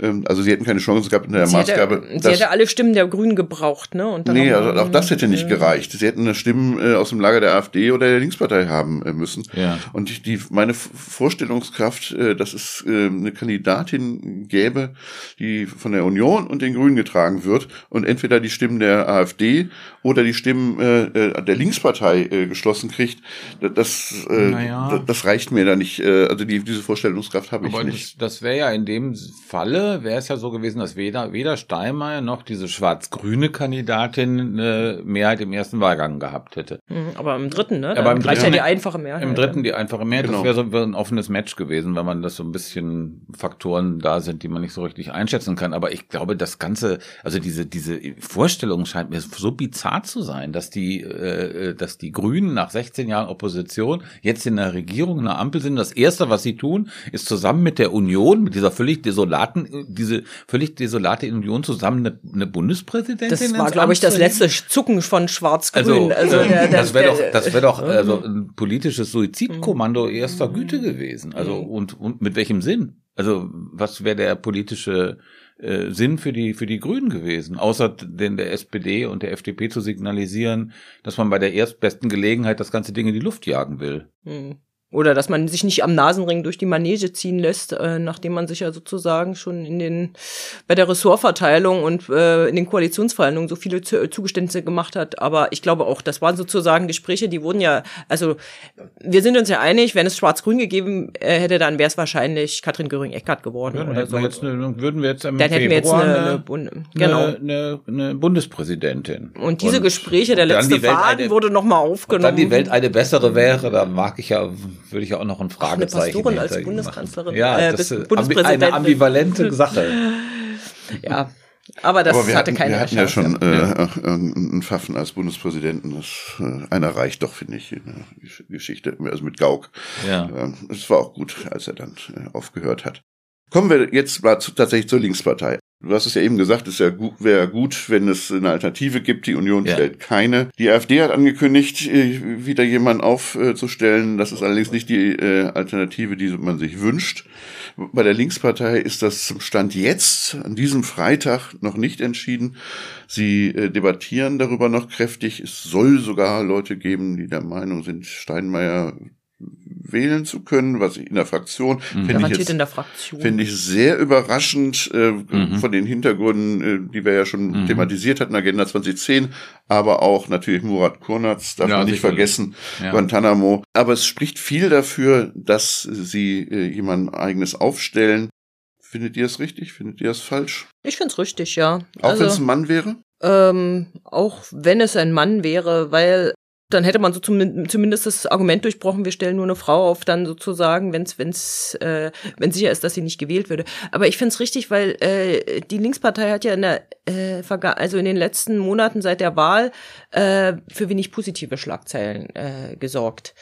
Ähm, also sie hätten keine Chance gehabt in der sie Maßgabe. Hätte, sie hätte alle Stimmen der Grünen gebraucht, ne? Und dann nee, also auch das hätte nicht gereicht. Sie hätten eine Stimmen äh, aus dem Lager der AfD oder der Linkspartei haben äh, müssen. Ja. Und die, die meine Vorstellungskraft, äh, dass es äh, eine Kandidatin gäbe, die von der Union und den Grünen getragen wird und entweder die Stimmen der AfD oder die Stimmen äh, äh der Linkspartei äh, geschlossen kriegt, das, äh, naja. das reicht mir da nicht äh, also die, diese Vorstellungskraft habe ich nicht. Das, das wäre ja in dem Falle, wäre es ja so gewesen, dass weder, weder Steinmeier noch diese schwarz-grüne Kandidatin eine Mehrheit im ersten Wahlgang gehabt hätte. Mhm, aber im dritten, ne? Aber im dritten, ja die einfache Mehrheit. Im dritten die einfache Mehrheit. Genau. Das wäre so ein offenes Match gewesen, wenn man das so ein bisschen Faktoren da sind, die man nicht so richtig einschätzen kann. Aber ich glaube, das Ganze, also diese, diese Vorstellung scheint mir so bizarr zu sein, dass die, äh, dass die Grünen nach 16 Jahren Opposition jetzt in der Regierung, in der Ampel sind, das Erste, was sie tun, ist zusammen mit der Union, mit dieser völlig desolaten, diese völlig desolate Union zusammen eine, eine Bundespräsidentin. Das war, glaube ich, das letzte Zucken von Schwarz-Grün. Also, also der, der, das wäre doch, das wäre doch also ein politisches Suizidkommando erster Güte gewesen. Also und und mit welchem Sinn? Also was wäre der politische äh, Sinn für die für die Grünen gewesen, außer den der SPD und der FDP zu signalisieren, dass man bei der erstbesten Gelegenheit das ganze Ding in die Luft jagen will. Mhm. Oder dass man sich nicht am Nasenring durch die Manege ziehen lässt, äh, nachdem man sich ja sozusagen schon in den bei der Ressortverteilung und äh, in den Koalitionsverhandlungen so viele Zugeständnisse gemacht hat. Aber ich glaube auch, das waren sozusagen Gespräche, die wurden ja, also wir sind uns ja einig, wenn es Schwarz-Grün gegeben äh, hätte, dann wäre es wahrscheinlich Katrin Göring-Eckardt geworden. Ja, oder so. wir jetzt eine, würden wir jetzt im dann hätten wir jetzt eine, eine, eine, genau. eine, eine Bundespräsidentin. Und diese und Gespräche, der letzte Faden wurde nochmal aufgenommen. Wenn dann die Welt eine bessere wäre, dann mag ich ja würde ich ja auch noch ein Fragezeichen Ach, eine Pastorin als Bundeskanzlerin. Ja, äh, das ist eine ambivalente Sache. ja. Aber das Aber wir hatte hatten, keine Wir hatten Chance. ja schon äh. Äh, einen Pfaffen als Bundespräsidenten. Das, äh, einer reicht doch, finde ich, in der Geschichte. Also mit Gauck. Ja. Ähm, es war auch gut, als er dann äh, aufgehört hat. Kommen wir jetzt mal zu, tatsächlich zur Linkspartei. Du hast es ja eben gesagt, es ja gut, wäre gut, wenn es eine Alternative gibt. Die Union ja. stellt keine. Die AfD hat angekündigt, äh, wieder jemanden aufzustellen. Das ist allerdings nicht die äh, Alternative, die man sich wünscht. Bei der Linkspartei ist das zum Stand jetzt, an diesem Freitag, noch nicht entschieden. Sie äh, debattieren darüber noch kräftig. Es soll sogar Leute geben, die der Meinung sind, Steinmeier wählen zu können, was ich in der Fraktion mhm. finde ich, jetzt, finde ich sehr überraschend äh, mhm. von den Hintergründen, äh, die wir ja schon mhm. thematisiert hatten, Agenda 2010, aber auch natürlich Murat Kurnatz, darf ja, man nicht vergessen, ja. Guantanamo. Aber es spricht viel dafür, dass sie äh, jemand eigenes aufstellen. Findet ihr es richtig? Findet ihr es falsch? Ich finde es richtig, ja. Auch also, wenn es ein Mann wäre? Ähm, auch wenn es ein Mann wäre, weil dann hätte man so zum, zumindest das Argument durchbrochen, wir stellen nur eine Frau auf, dann sozusagen, wenn es wenn's, äh, wenn sicher ist, dass sie nicht gewählt würde. Aber ich finde es richtig, weil äh, die Linkspartei hat ja in der äh, also in den letzten Monaten seit der Wahl äh, für wenig positive Schlagzeilen äh, gesorgt.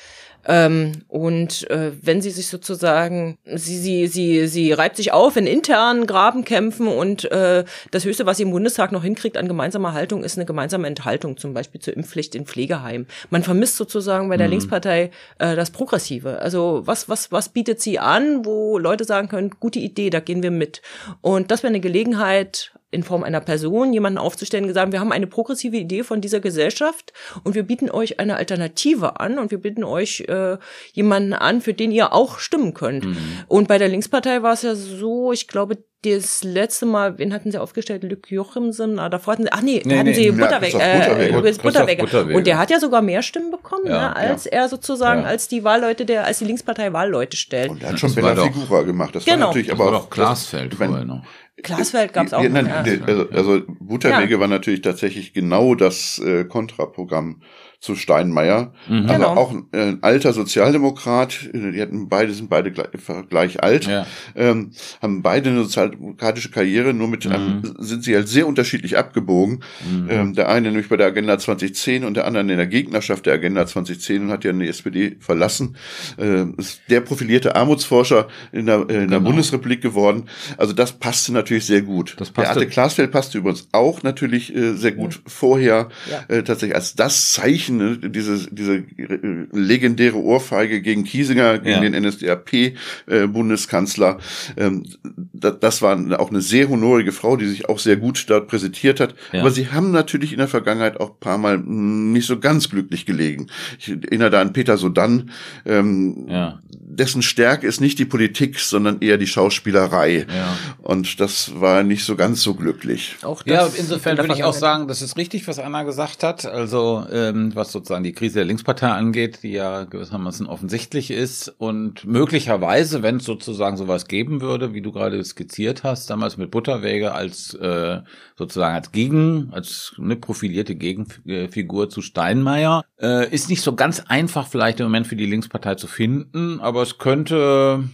Ähm, und äh, wenn sie sich sozusagen, sie, sie, sie, sie reibt sich auf in internen Grabenkämpfen und äh, das Höchste, was sie im Bundestag noch hinkriegt an gemeinsamer Haltung, ist eine gemeinsame Enthaltung, zum Beispiel zur Impfpflicht in Pflegeheimen. Man vermisst sozusagen bei der mhm. Linkspartei äh, das Progressive. Also was, was, was bietet sie an, wo Leute sagen können, gute Idee, da gehen wir mit. Und das wäre eine Gelegenheit, in Form einer Person jemanden aufzustellen, gesagt, wir haben eine progressive Idee von dieser Gesellschaft und wir bieten euch eine Alternative an und wir bieten euch äh, jemanden an, für den ihr auch stimmen könnt. Mhm. Und bei der Linkspartei war es ja so, ich glaube, das letzte Mal, wen hatten sie aufgestellt? Lück Jochimsen? Ah, davor hatten sie, ach nee, nee hatten nee, sie Butterweg, äh, Butterweg. Butterweg. Und der hat ja sogar mehr Stimmen bekommen, ja, ne, als ja. er sozusagen, ja. als die Wahlleute, der, als die Linkspartei Wahlleute stellt. Und er hat schon Bella Figura gemacht. Das genau. war natürlich aber auch Glasfeld vorher noch. Glasfeld gab es auch. Ja, nein, also, also Butterwege war natürlich tatsächlich genau das äh, Kontraprogramm zu Steinmeier. Mhm. Also Genau. auch ein, äh, alter Sozialdemokrat. äh, Die hatten beide sind beide gleich, gleich alt. Ja. Ähm, haben beide eine sozialdemokratische Karriere, nur mit einem sind sie halt sehr unterschiedlich abgebogen. Ähm, der eine nämlich bei der Agenda 2010 und der andere in der Gegnerschaft der Agenda 2010 und hat ja die SPD verlassen. Ähm, ist der profilierte Armutsforscher in der, äh, in der Genau. Bundesrepublik geworden. Also das passte natürlich sehr gut. Das der passte- Arte Glasfeld passte übrigens auch natürlich äh, sehr gut vorher, Ja. äh, tatsächlich als das Zeichen, ne, diese, diese äh, legendäre Ohrfeige gegen Kiesinger, gegen Ja. den NSDAP-Bundeskanzler. ähm, da, das war auch eine sehr honorige Frau, die sich auch sehr gut dort präsentiert hat. Ja. Aber sie haben natürlich in der Vergangenheit auch ein paar Mal mh, nicht so ganz glücklich gelegen. Ich erinnere da an Peter Sodan, ähm, Ja. Dessen Stärke ist nicht die Politik, sondern eher die Schauspielerei. Ja. Und das war nicht so ganz so glücklich. Auch Ja, das insofern in der würde ich auch sagen, das ist richtig, was Anna gesagt hat. Also ähm, was sozusagen die Krise der Linkspartei angeht, die ja gewissermaßen offensichtlich ist und möglicherweise, wenn es sozusagen sowas geben würde, wie du gerade skizziert hast, damals mit Butterwege als äh, sozusagen als Gegen, als eine profilierte Gegenfigur zu Steinmeier, äh, ist nicht so ganz einfach vielleicht im Moment für die Linkspartei zu finden, aber es könnte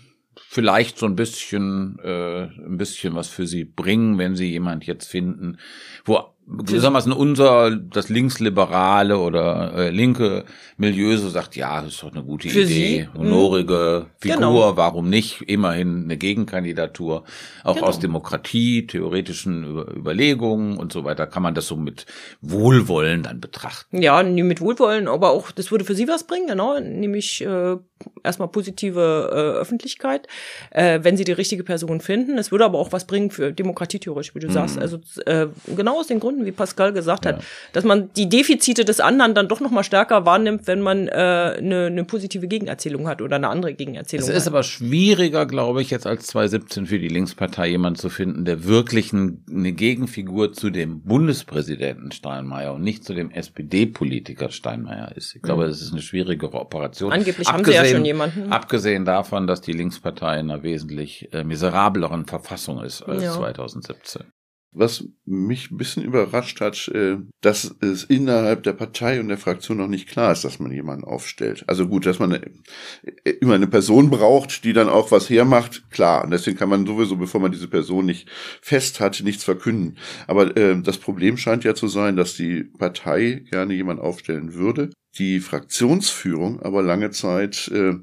vielleicht so ein bisschen, äh, ein bisschen was für sie bringen, wenn sie jemand jetzt finden, wo gewissermaßen unser, das linksliberale oder äh, linke Milieu so sagt, ja, das ist doch eine gute Für Idee, sie? honorige Figur, Genau. warum nicht? Immerhin eine Gegenkandidatur, auch Genau. aus Demokratie, theoretischen Über Überlegungen und so weiter, kann man das so mit Wohlwollen dann betrachten. Ja, mit Wohlwollen, aber auch, das würde für sie was bringen, genau, nämlich äh, erstmal positive äh, Öffentlichkeit, äh, wenn sie die richtige Person finden. Es würde aber auch was bringen für Demokratie theoretisch, wie du sagst. Also äh, genau aus den Gründen, wie Pascal gesagt hat, dass man die Defizite des anderen dann doch noch mal stärker wahrnimmt, wenn man äh, eine, eine positive Gegenerzählung hat oder eine andere Gegenerzählung Es ist hat. aber schwieriger, glaube ich, jetzt als 2017 für die Linkspartei jemanden zu finden, der wirklich ein, eine Gegenfigur zu dem Bundespräsidenten Steinmeier und nicht zu dem SPD-Politiker Steinmeier ist. Ich glaube, das ist eine schwierigere Operation. Mhm. Angeblich haben sie ja schon jemanden. Abgesehen davon, dass die Linkspartei in einer wesentlich äh, miserableren Verfassung ist als Ja. 2017. Was mich ein bisschen überrascht hat, äh, dass es innerhalb der Partei und der Fraktion noch nicht klar ist, dass man jemanden aufstellt. Also gut, dass man äh, immer eine Person braucht, die dann auch was hermacht, klar. Und deswegen kann man sowieso, bevor man diese Person nicht fest hat, nichts verkünden. Aber äh, das Problem scheint ja zu sein, dass die Partei gerne jemanden aufstellen würde. Die Fraktionsführung aber lange Zeit, äh,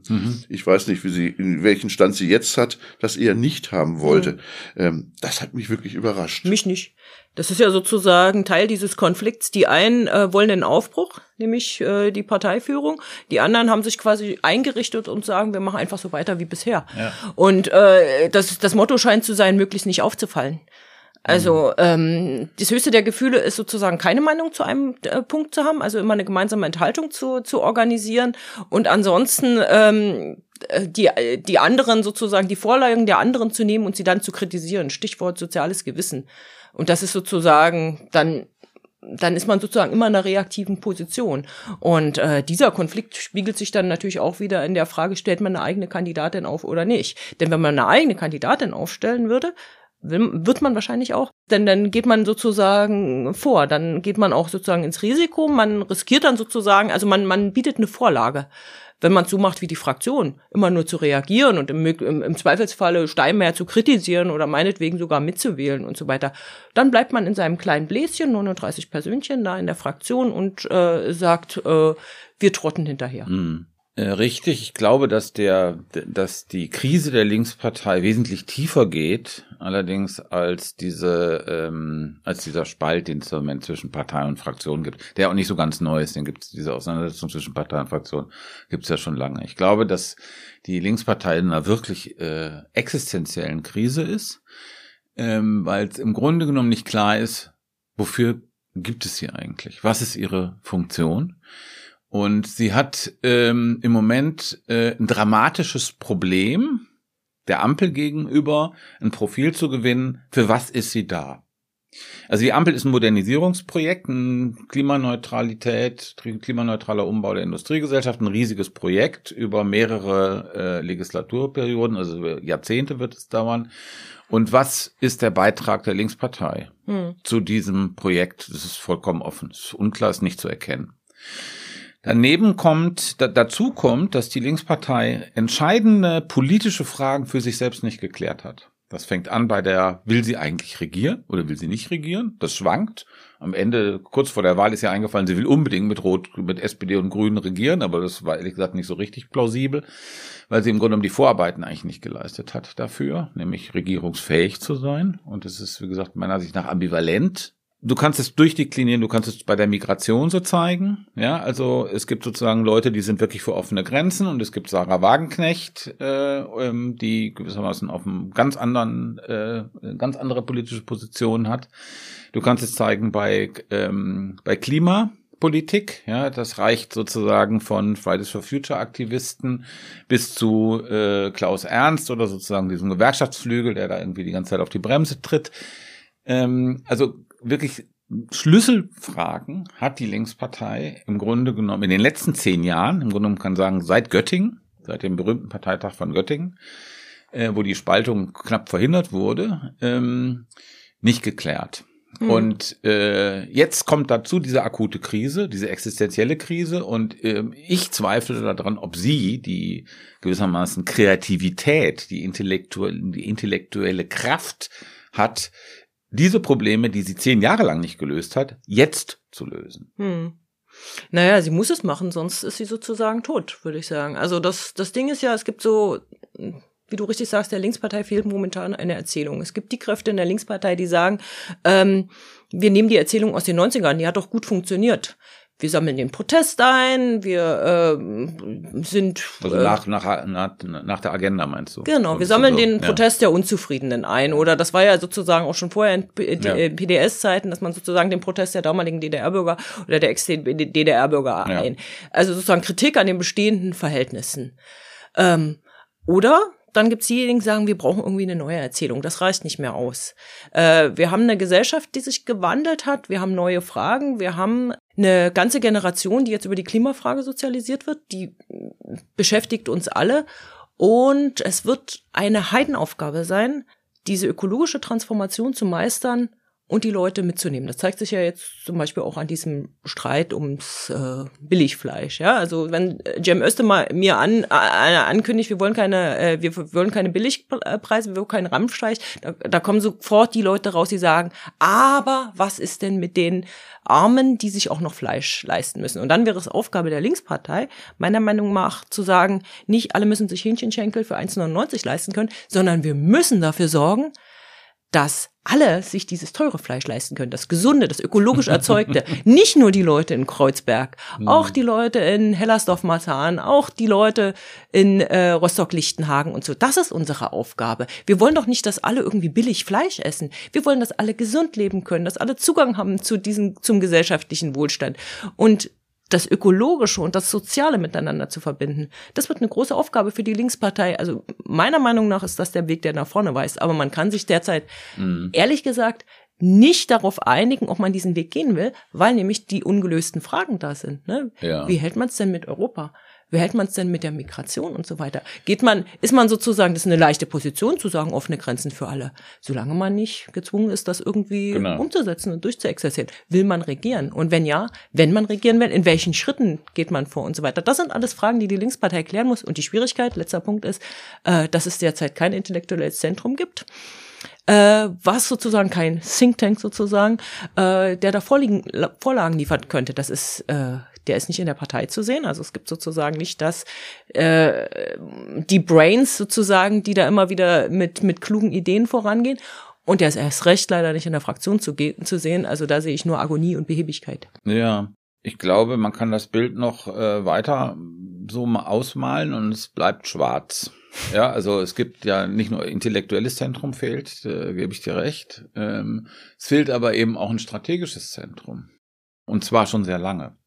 ich weiß nicht, wie sie, in welchen Stand sie jetzt hat, das eher nicht haben wollte. Ähm, das hat mich wirklich überrascht. Mich nicht. Das ist ja sozusagen Teil dieses Konflikts. Die einen äh, wollen den Aufbruch, nämlich äh, die Parteiführung. Die anderen haben sich quasi eingerichtet und sagen, wir machen einfach so weiter wie bisher. Und äh, das, das Motto scheint zu sein, möglichst nicht aufzufallen. Also ähm, das höchste der Gefühle ist sozusagen keine Meinung zu einem äh, Punkt zu haben, also immer eine gemeinsame Enthaltung zu, zu organisieren und ansonsten ähm, äh, die, die anderen sozusagen, die Vorlagen der anderen zu nehmen und sie dann zu kritisieren. Stichwort soziales Gewissen. Und das ist sozusagen dann dann ist man sozusagen immer in einer reaktiven Position. Und äh, dieser Konflikt spiegelt sich dann natürlich auch wieder in der Frage, stellt man eine eigene Kandidatin auf oder nicht. Denn wenn man eine eigene Kandidatin aufstellen würde, wird man wahrscheinlich auch, denn dann geht man sozusagen vor, dann geht man auch sozusagen ins Risiko, man riskiert dann sozusagen, also man, man bietet eine Vorlage. Wenn man so macht wie die Fraktion, immer nur zu reagieren und im, im, im Zweifelsfalle Steinmeier zu kritisieren oder meinetwegen sogar mitzuwählen und so weiter, dann bleibt man in seinem kleinen Bläschen, 39 Persönchen da in der Fraktion und äh, sagt, äh, wir trotten hinterher. Äh, Richtig, ich glaube, dass der, dass die Krise der Linkspartei wesentlich tiefer geht, allerdings als diese, ähm, als dieser Spalt, den es im Moment zwischen Partei und Fraktion gibt, der auch nicht so ganz neu ist, den gibt es diese Auseinandersetzung zwischen Partei und Fraktion gibt es ja schon lange. Ich glaube, dass die Linkspartei in einer wirklich äh, existenziellen Krise ist, ähm, weil es im Grunde genommen nicht klar ist, wofür gibt es sie eigentlich? Was ist ihre Funktion? Und sie hat ähm, im Moment äh, ein dramatisches Problem, der Ampel gegenüber ein Profil zu gewinnen, für was ist sie da? Also die Ampel ist ein Modernisierungsprojekt, ein Klimaneutralität, klimaneutraler Umbau der Industriegesellschaft, ein riesiges Projekt über mehrere äh, Legislaturperioden, also über Jahrzehnte wird es dauern. Und was ist der Beitrag der Linkspartei Hm. zu diesem Projekt? Das ist vollkommen offen. Es ist unklar, ist nicht zu erkennen. Daneben kommt, da, dazu kommt, dass die Linkspartei entscheidende politische Fragen für sich selbst nicht geklärt hat. Das fängt an bei der, will sie eigentlich regieren oder will sie nicht regieren? Das schwankt. Am Ende, kurz vor der Wahl ist ja eingefallen, sie will unbedingt mit Rot, mit SPD und Grünen regieren, aber das war ehrlich gesagt nicht so richtig plausibel, weil sie im Grunde genommen die Vorarbeiten eigentlich nicht geleistet hat dafür, nämlich regierungsfähig zu sein. Und es ist, wie gesagt, meiner Sicht nach ambivalent du kannst es durchdeklinieren, du kannst es bei der Migration so zeigen. Ja, also es gibt sozusagen Leute, die sind wirklich für offene Grenzen und es gibt Sarah Wagenknecht, äh, ähm, die gewissermaßen auf einem ganz anderen, äh, ganz andere politische Position hat. Du kannst es zeigen bei ähm, bei Klimapolitik, ja, das reicht sozusagen von Fridays for Future Aktivisten bis zu äh, Klaus Ernst oder sozusagen diesem Gewerkschaftsflügel, der da irgendwie die ganze Zeit auf die Bremse tritt. Ähm, also wirklich Schlüsselfragen hat die Linkspartei im Grunde genommen in den letzten zehn Jahren, im Grunde genommen kann sagen, seit Göttingen, seit dem berühmten Parteitag von Göttingen, äh, wo die Spaltung knapp verhindert wurde, ähm, nicht geklärt. Mhm. Und äh, jetzt kommt dazu diese akute Krise, diese existenzielle Krise. Und äh, ich zweifle daran, ob sie die gewissermaßen Kreativität, die intellektuelle, die intellektuelle Kraft hat, diese Probleme, die sie zehn Jahre lang nicht gelöst hat, jetzt zu lösen. Hm. Naja, sie muss es machen, sonst ist sie sozusagen tot, würde ich sagen. Also das, das Ding ist ja, es gibt so, wie du richtig sagst, der Linkspartei fehlt momentan eine Erzählung. Es gibt die Kräfte in der Linkspartei, die sagen, ähm, wir nehmen die Erzählung aus den 90ern, die hat doch gut funktioniert wir sammeln den Protest ein, wir äh, sind. Also äh, nach, nach, nach, nach der Agenda meinst du? Genau, wir sammeln so, den Protest ja. der Unzufriedenen ein. Oder das war ja sozusagen auch schon vorher in, ja. PDS-Zeiten, dass man sozusagen den Protest der damaligen DDR-Bürger oder der Ex-DDR-Bürger ein. Also sozusagen Kritik an den bestehenden Verhältnissen. Ähm, oder dann gibt's diejenigen, die sagen, wir brauchen irgendwie eine neue Erzählung. Das reicht nicht mehr aus. Äh, wir haben eine Gesellschaft, die sich gewandelt hat. Wir haben neue Fragen. Wir haben eine ganze Generation, die jetzt über die Klimafrage sozialisiert wird. Die beschäftigt uns alle. Und es wird eine Heidenaufgabe sein, diese ökologische Transformation zu meistern und die Leute mitzunehmen. Das zeigt sich ja jetzt zum Beispiel auch an diesem Streit ums äh, Billigfleisch. Ja, also wenn Cem Özdemir mir an, äh, ankündigt, wir wollen keine, äh, wir wollen keine Billigpreise, wir wollen keinen Rampfstreich, da, da kommen sofort die Leute raus, die sagen, aber was ist denn mit den Armen, die sich auch noch Fleisch leisten müssen? Und dann wäre es Aufgabe der Linkspartei, meiner Meinung nach, zu sagen, nicht alle müssen sich Hähnchenschenkel für 1,99 leisten können, sondern wir müssen dafür sorgen, dass alle sich dieses teure Fleisch leisten können, das gesunde, das ökologisch erzeugte. Nicht nur die Leute in Kreuzberg, mhm. auch die Leute in Hellersdorf-Marzahn, auch die Leute in äh, Rostock-Lichtenhagen und so. Das ist unsere Aufgabe. Wir wollen doch nicht, dass alle irgendwie billig Fleisch essen. Wir wollen, dass alle gesund leben können, dass alle Zugang haben zu diesem, zum gesellschaftlichen Wohlstand. Und das Ökologische und das Soziale miteinander zu verbinden. Das wird eine große Aufgabe für die Linkspartei. Also meiner Meinung nach ist das der Weg, der nach vorne weist. Aber man kann sich derzeit, mhm. ehrlich gesagt, nicht darauf einigen, ob man diesen Weg gehen will, weil nämlich die ungelösten Fragen da sind. Ne? Ja. Wie hält man es denn mit Europa? Wie hält man es denn mit der Migration und so weiter? Geht man, ist man sozusagen, das ist eine leichte Position zu sagen, offene Grenzen für alle, solange man nicht gezwungen ist, das irgendwie genau. umzusetzen und durchzuexerzieren. Will man regieren? Und wenn ja, wenn man regieren will, in welchen Schritten geht man vor und so weiter? Das sind alles Fragen, die die Linkspartei klären muss. Und die Schwierigkeit, letzter Punkt ist, äh, dass es derzeit kein intellektuelles Zentrum gibt äh, was sozusagen kein Think Tank sozusagen, äh, der da Vorliegen, Vorlagen liefern könnte. Das ist äh, der ist nicht in der Partei zu sehen. Also es gibt sozusagen nicht das, äh, die Brains sozusagen, die da immer wieder mit, mit klugen Ideen vorangehen. Und der ist erst recht leider nicht in der Fraktion zu, zu sehen. Also da sehe ich nur Agonie und Behebigkeit. Ja, ich glaube, man kann das Bild noch äh, weiter so mal ausmalen und es bleibt schwarz. Ja, also es gibt ja nicht nur intellektuelles Zentrum fehlt, äh, gebe ich dir recht. Ähm, es fehlt aber eben auch ein strategisches Zentrum. Und zwar schon sehr lange.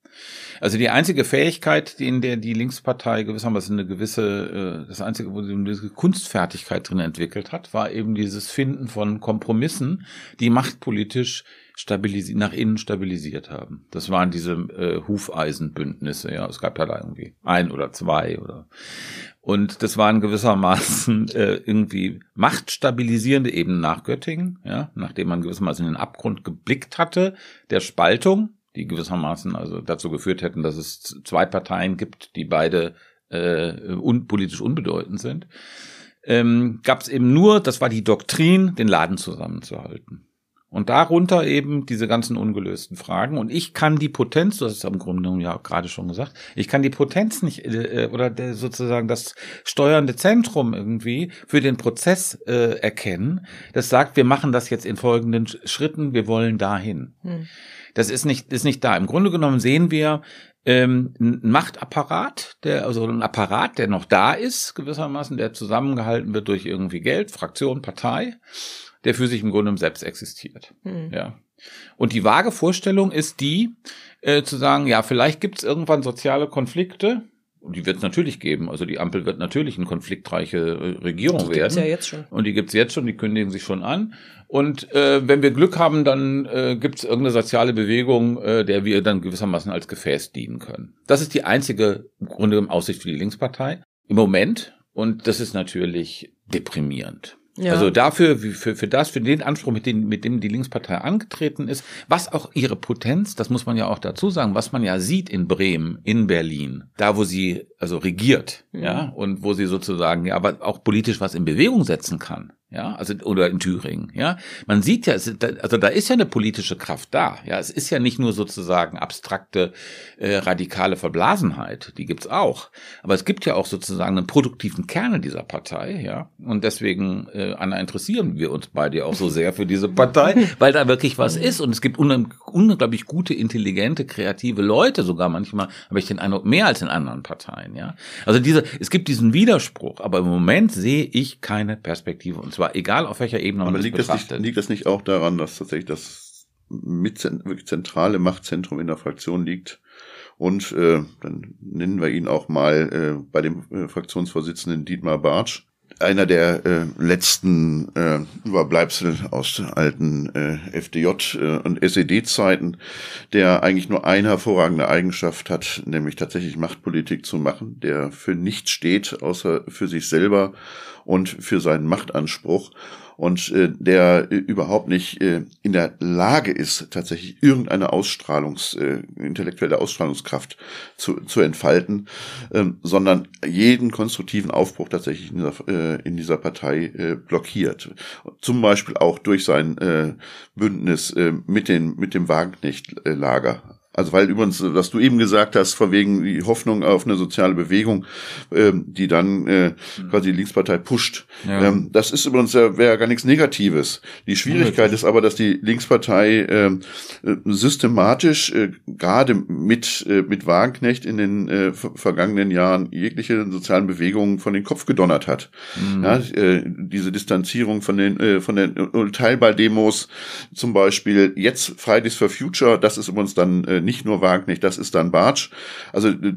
Also die einzige Fähigkeit, in der die Linkspartei gewissermaßen eine gewisse, äh, das einzige, wo sie eine gewisse Kunstfertigkeit drin entwickelt hat, war eben dieses Finden von Kompromissen, die machtpolitisch stabilisiert, nach innen stabilisiert haben. Das waren diese äh, Hufeisenbündnisse, ja. Es gab ja da irgendwie ein oder zwei oder und das waren gewissermaßen äh, irgendwie machtstabilisierende Ebenen nach Göttingen, ja, nachdem man gewissermaßen in den Abgrund geblickt hatte, der Spaltung, die gewissermaßen also dazu geführt hätten, dass es zwei Parteien gibt, die beide äh, un politisch unbedeutend sind, ähm, gab es eben nur, das war die Doktrin, den Laden zusammenzuhalten. Und darunter eben diese ganzen ungelösten Fragen. Und ich kann die Potenz, du hast es im Grunde ja gerade schon gesagt, ich kann die Potenz nicht äh, oder sozusagen das steuernde Zentrum irgendwie für den Prozess äh, erkennen, das sagt, wir machen das jetzt in folgenden Schritten, wir wollen dahin. Hm. Das ist nicht, ist nicht da. Im Grunde genommen sehen wir, ähm, ein Machtapparat, der, also ein Apparat, der noch da ist, gewissermaßen, der zusammengehalten wird durch irgendwie Geld, Fraktion, Partei, der für sich im Grunde selbst existiert. Mhm. Ja. Und die vage Vorstellung ist die, äh, zu sagen, ja, vielleicht gibt es irgendwann soziale Konflikte, die wird es natürlich geben. Also die Ampel wird natürlich eine konfliktreiche äh, Regierung die werden. Die gibt's ja jetzt schon. Und die gibt's jetzt schon, die kündigen sich schon an. Und äh, wenn wir Glück haben, dann äh, gibt es irgendeine soziale Bewegung, äh, der wir dann gewissermaßen als Gefäß dienen können. Das ist die einzige Grunde im Aussicht für die Linkspartei im Moment. Und das ist natürlich deprimierend. Ja. Also dafür, für, für das, für den Anspruch, mit dem, mit dem die Linkspartei angetreten ist, was auch ihre Potenz, das muss man ja auch dazu sagen, was man ja sieht in Bremen, in Berlin, da wo sie also regiert, ja, ja und wo sie sozusagen, ja, aber auch politisch was in Bewegung setzen kann ja, also oder in Thüringen, ja. Man sieht ja, es also da ist ja eine politische Kraft da, ja. Es ist ja nicht nur sozusagen abstrakte äh, radikale Verblasenheit, die gibt's auch, aber es gibt ja auch sozusagen einen produktiven Kern in dieser Partei, ja. Und deswegen, äh, Anna, interessieren wir uns beide auch so sehr für diese Partei, weil da wirklich was ist und es gibt unglaublich gute, intelligente, kreative Leute, sogar manchmal habe ich den Eindruck mehr als in anderen Parteien, ja. Also diese, es gibt diesen Widerspruch, aber im Moment sehe ich keine Perspektive und zwar egal auf welcher Ebene man Aber liegt das, nicht, liegt das nicht auch daran, dass tatsächlich das mit wirklich zentrale Machtzentrum in der Fraktion liegt? Und äh, dann nennen wir ihn auch mal äh, bei dem äh, Fraktionsvorsitzenden Dietmar Bartsch, einer der äh, letzten äh, Überbleibsel aus alten äh, FDJ- äh, und SED-Zeiten, der eigentlich nur eine hervorragende Eigenschaft hat, nämlich tatsächlich Machtpolitik zu machen, der für nichts steht, außer für sich selber und für seinen Machtanspruch und äh, der äh, überhaupt nicht äh, in der Lage ist, tatsächlich irgendeine Ausstrahlungs, äh, intellektuelle Ausstrahlungskraft zu, zu entfalten, ähm, sondern jeden konstruktiven Aufbruch tatsächlich in dieser, äh, in dieser Partei äh, blockiert. Zum Beispiel auch durch sein äh, Bündnis äh, mit, den, mit dem Wagenknecht-Lager also weil übrigens, was du eben gesagt hast, vor wegen die Hoffnung auf eine soziale Bewegung, ähm, die dann äh, quasi die Linkspartei pusht. Ja. Ähm, das ist übrigens ja, wäre gar nichts Negatives. Die Schwierigkeit ist aber, dass die Linkspartei ähm, äh, systematisch äh, gerade mit äh, mit Wagenknecht in den äh, vergangenen Jahren jegliche sozialen Bewegungen von den Kopf gedonnert hat. Mhm. Ja, äh, diese Distanzierung von den äh, von den Teilball-Demos zum Beispiel jetzt Fridays for Future, das ist übrigens dann äh, nicht nur Wagner, das ist dann Bartsch. Also äh,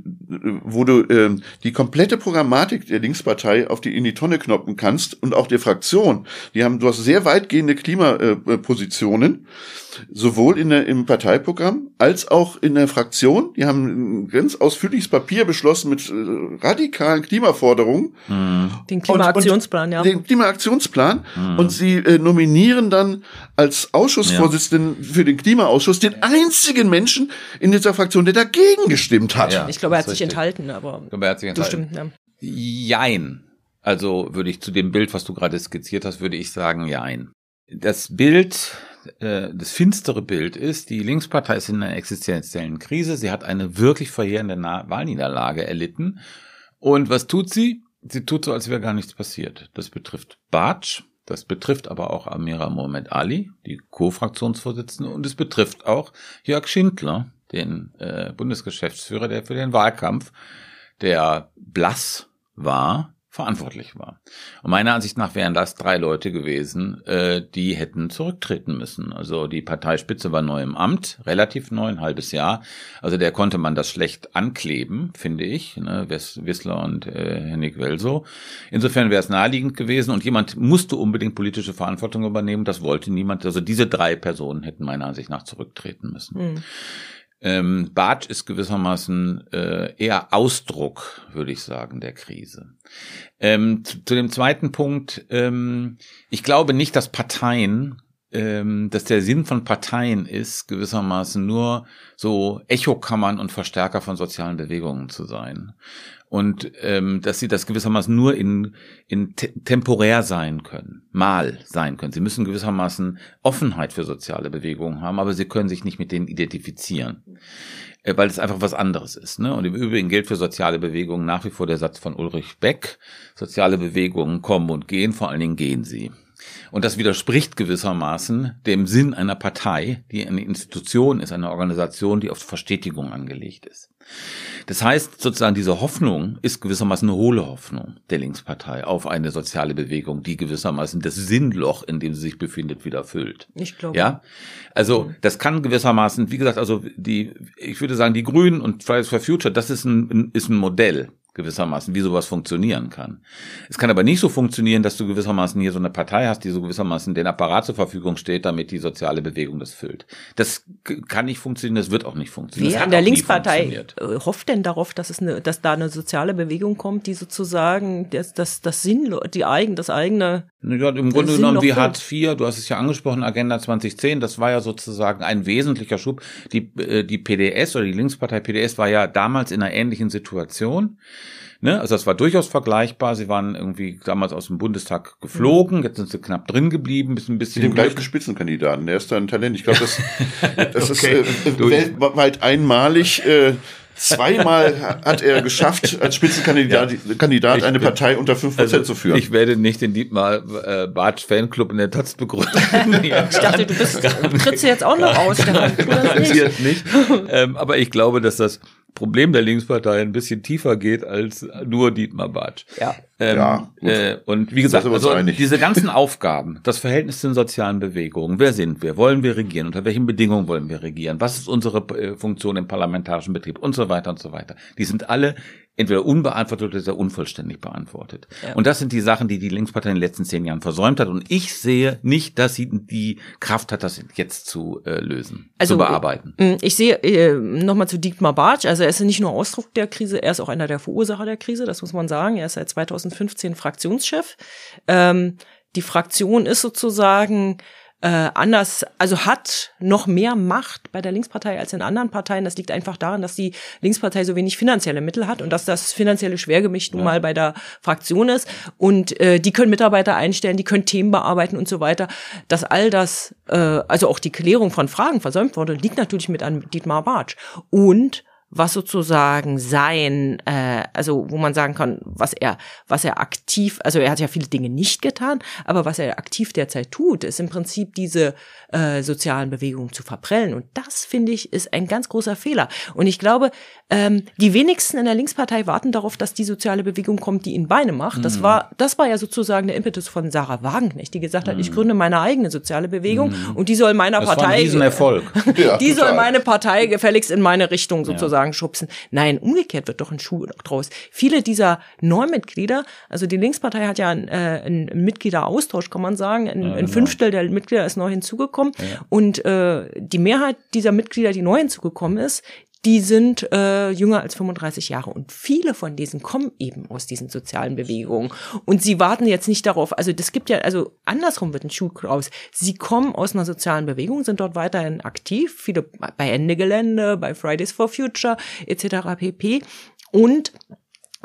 wo du äh, die komplette Programmatik der Linkspartei auf die in die Tonne knoppen kannst und auch der Fraktion. Die haben, du hast sehr weitgehende Klimapositionen, sowohl in der, im Parteiprogramm als auch in der Fraktion. Die haben ein ganz ausführliches Papier beschlossen mit äh, radikalen Klimaforderungen. Mhm. Den Klimaaktionsplan, ja. Den Klimaaktionsplan. Mhm. Und sie äh, nominieren dann als Ausschussvorsitzenden ja. für den Klimaausschuss den einzigen Menschen in dieser Fraktion, der dagegen gestimmt hat. Ja, ich glaube, er hat sich enthalten, aber glaube, er hat sich enthalten. stimmt, ja. Jein. Also würde ich zu dem Bild, was du gerade skizziert hast, würde ich sagen, jein. Das Bild, äh, das finstere Bild ist, die Linkspartei ist in einer existenziellen Krise. Sie hat eine wirklich verheerende Na Wahlniederlage erlitten. Und was tut sie? Sie tut so, als wäre gar nichts passiert. Das betrifft Bartsch, das betrifft aber auch Amira Mohamed Ali, die Co-Fraktionsvorsitzende, und es betrifft auch Jörg Schindler, den äh, Bundesgeschäftsführer, der für den Wahlkampf, der blass war, verantwortlich war. Und meiner Ansicht nach wären das drei Leute gewesen, äh, die hätten zurücktreten müssen. Also die Parteispitze war neu im Amt, relativ neu, ein halbes Jahr. Also der konnte man das schlecht ankleben, finde ich, ne? Wissler und äh, Hennig Welso. Insofern wäre es naheliegend gewesen und jemand musste unbedingt politische Verantwortung übernehmen. Das wollte niemand. Also diese drei Personen hätten meiner Ansicht nach zurücktreten müssen. Mhm. Ähm, Bartsch ist gewissermaßen äh, eher Ausdruck, würde ich sagen, der Krise. Ähm, zu, zu, dem zweiten Punkt, ähm, ich glaube nicht, dass Parteien ähm, dass der Sinn von Parteien ist, gewissermaßen nur so Echokammern und Verstärker von sozialen Bewegungen zu sein. Und ähm, dass sie das gewissermaßen nur in, in te temporär sein können, mal sein können. Sie müssen gewissermaßen Offenheit für soziale Bewegungen haben, aber sie können sich nicht mit denen identifizieren, äh, weil es einfach was anderes ist. Ne? Und im Übrigen gilt für soziale Bewegungen nach wie vor der Satz von Ulrich Beck, soziale Bewegungen kommen und gehen, vor allen Dingen gehen sie. Und das widerspricht gewissermaßen dem Sinn einer Partei, die eine Institution ist, eine Organisation, die auf Verstetigung angelegt ist. Das heißt, sozusagen diese Hoffnung ist gewissermaßen eine hohle Hoffnung der Linkspartei auf eine soziale Bewegung, die gewissermaßen das Sinnloch, in dem sie sich befindet, wieder füllt. Ich glaube. Ja, also das kann gewissermaßen, wie gesagt, also die, ich würde sagen, die Grünen und Fridays for Future, das ist ein, ist ein Modell gewissermaßen, wie sowas funktionieren kann. Es kann aber nicht so funktionieren, dass du gewissermaßen hier so eine Partei hast, die so gewissermaßen den Apparat zur Verfügung steht, damit die soziale Bewegung das füllt. Das kann nicht funktionieren, das wird auch nicht funktionieren. Wer in der Linkspartei äh, hofft denn darauf, dass es eine, dass da eine soziale Bewegung kommt, die sozusagen das, das, das Sinn, die eigen, das eigene. Ja, im Grunde genommen wie Hartz IV, du hast es ja angesprochen, Agenda 2010, das war ja sozusagen ein wesentlicher Schub. Die, äh, die PDS oder die Linkspartei PDS war ja damals in einer ähnlichen Situation. Ne? Also das war durchaus vergleichbar. Sie waren irgendwie damals aus dem Bundestag geflogen, jetzt sind sie knapp drin geblieben, bis ein bisschen. Mit dem gleichen Spitzenkandidaten, der ist da ein Talent. Ich glaube, das, das okay. ist äh, weltweit einmalig. Äh, Zweimal hat er geschafft, als Spitzenkandidat ja. Kandidat ich eine Partei unter 5% also, zu führen. Ich werde nicht den Dietmar äh, Bartsch Fanclub in der Taz begründen. ich dachte, du bist, trittst jetzt auch noch aus. Garantiert nicht. Ähm, aber ich glaube, dass das Problem der Linkspartei ein bisschen tiefer geht als nur Dietmar Bartsch. Ja. Ähm, ja äh, und wie gesagt, also diese ganzen Aufgaben, das Verhältnis zu den sozialen Bewegungen, wer sind wir, wollen wir regieren, unter welchen Bedingungen wollen wir regieren, was ist unsere äh, Funktion im parlamentarischen Betrieb und so weiter und so weiter. Die sind alle entweder unbeantwortet oder sehr unvollständig beantwortet. Ja. Und das sind die Sachen, die die Linkspartei in den letzten zehn Jahren versäumt hat. Und ich sehe nicht, dass sie die Kraft hat, das jetzt zu äh, lösen, also, zu bearbeiten. Ich sehe äh, nochmal zu Dietmar Bartsch. Also er ist nicht nur Ausdruck der Krise, er ist auch einer der Verursacher der Krise. Das muss man sagen. Er ist seit 2015 Fraktionschef. Ähm, die Fraktion ist sozusagen äh, anders, also hat noch mehr Macht bei der Linkspartei als in anderen Parteien. Das liegt einfach daran, dass die Linkspartei so wenig finanzielle Mittel hat und dass das finanzielle Schwergewicht nun ja. mal bei der Fraktion ist. Und äh, die können Mitarbeiter einstellen, die können Themen bearbeiten und so weiter. Dass all das, äh, also auch die Klärung von Fragen versäumt wurde, liegt natürlich mit an Dietmar Bartsch. Und was sozusagen sein, äh, also wo man sagen kann, was er, was er aktiv, also er hat ja viele Dinge nicht getan, aber was er aktiv derzeit tut, ist im Prinzip diese äh, sozialen Bewegungen zu verprellen. Und das finde ich ist ein ganz großer Fehler. Und ich glaube, ähm, die wenigsten in der Linkspartei warten darauf, dass die soziale Bewegung kommt, die ihnen Beine macht. Das mhm. war, das war ja sozusagen der Impetus von Sarah Wagenknecht, die gesagt hat, mhm. ich gründe meine eigene soziale Bewegung mhm. und die soll meiner das Partei, war ein Riesenerfolg. ja, die soll meine Partei gefälligst in meine Richtung sozusagen ja. Schubsen. Nein, umgekehrt wird doch ein Schuh draus. Viele dieser Neumitglieder, also die Linkspartei hat ja einen, äh, einen Mitgliederaustausch, kann man sagen. Ein, ja, ein genau. Fünftel der Mitglieder ist neu hinzugekommen. Ja. Und äh, die Mehrheit dieser Mitglieder, die neu hinzugekommen ist, die sind äh, jünger als 35 Jahre und viele von diesen kommen eben aus diesen sozialen Bewegungen und sie warten jetzt nicht darauf, also das gibt ja, also andersrum wird ein Schuh raus. Sie kommen aus einer sozialen Bewegung, sind dort weiterhin aktiv, viele bei Ende Gelände, bei Fridays for Future etc. pp. Und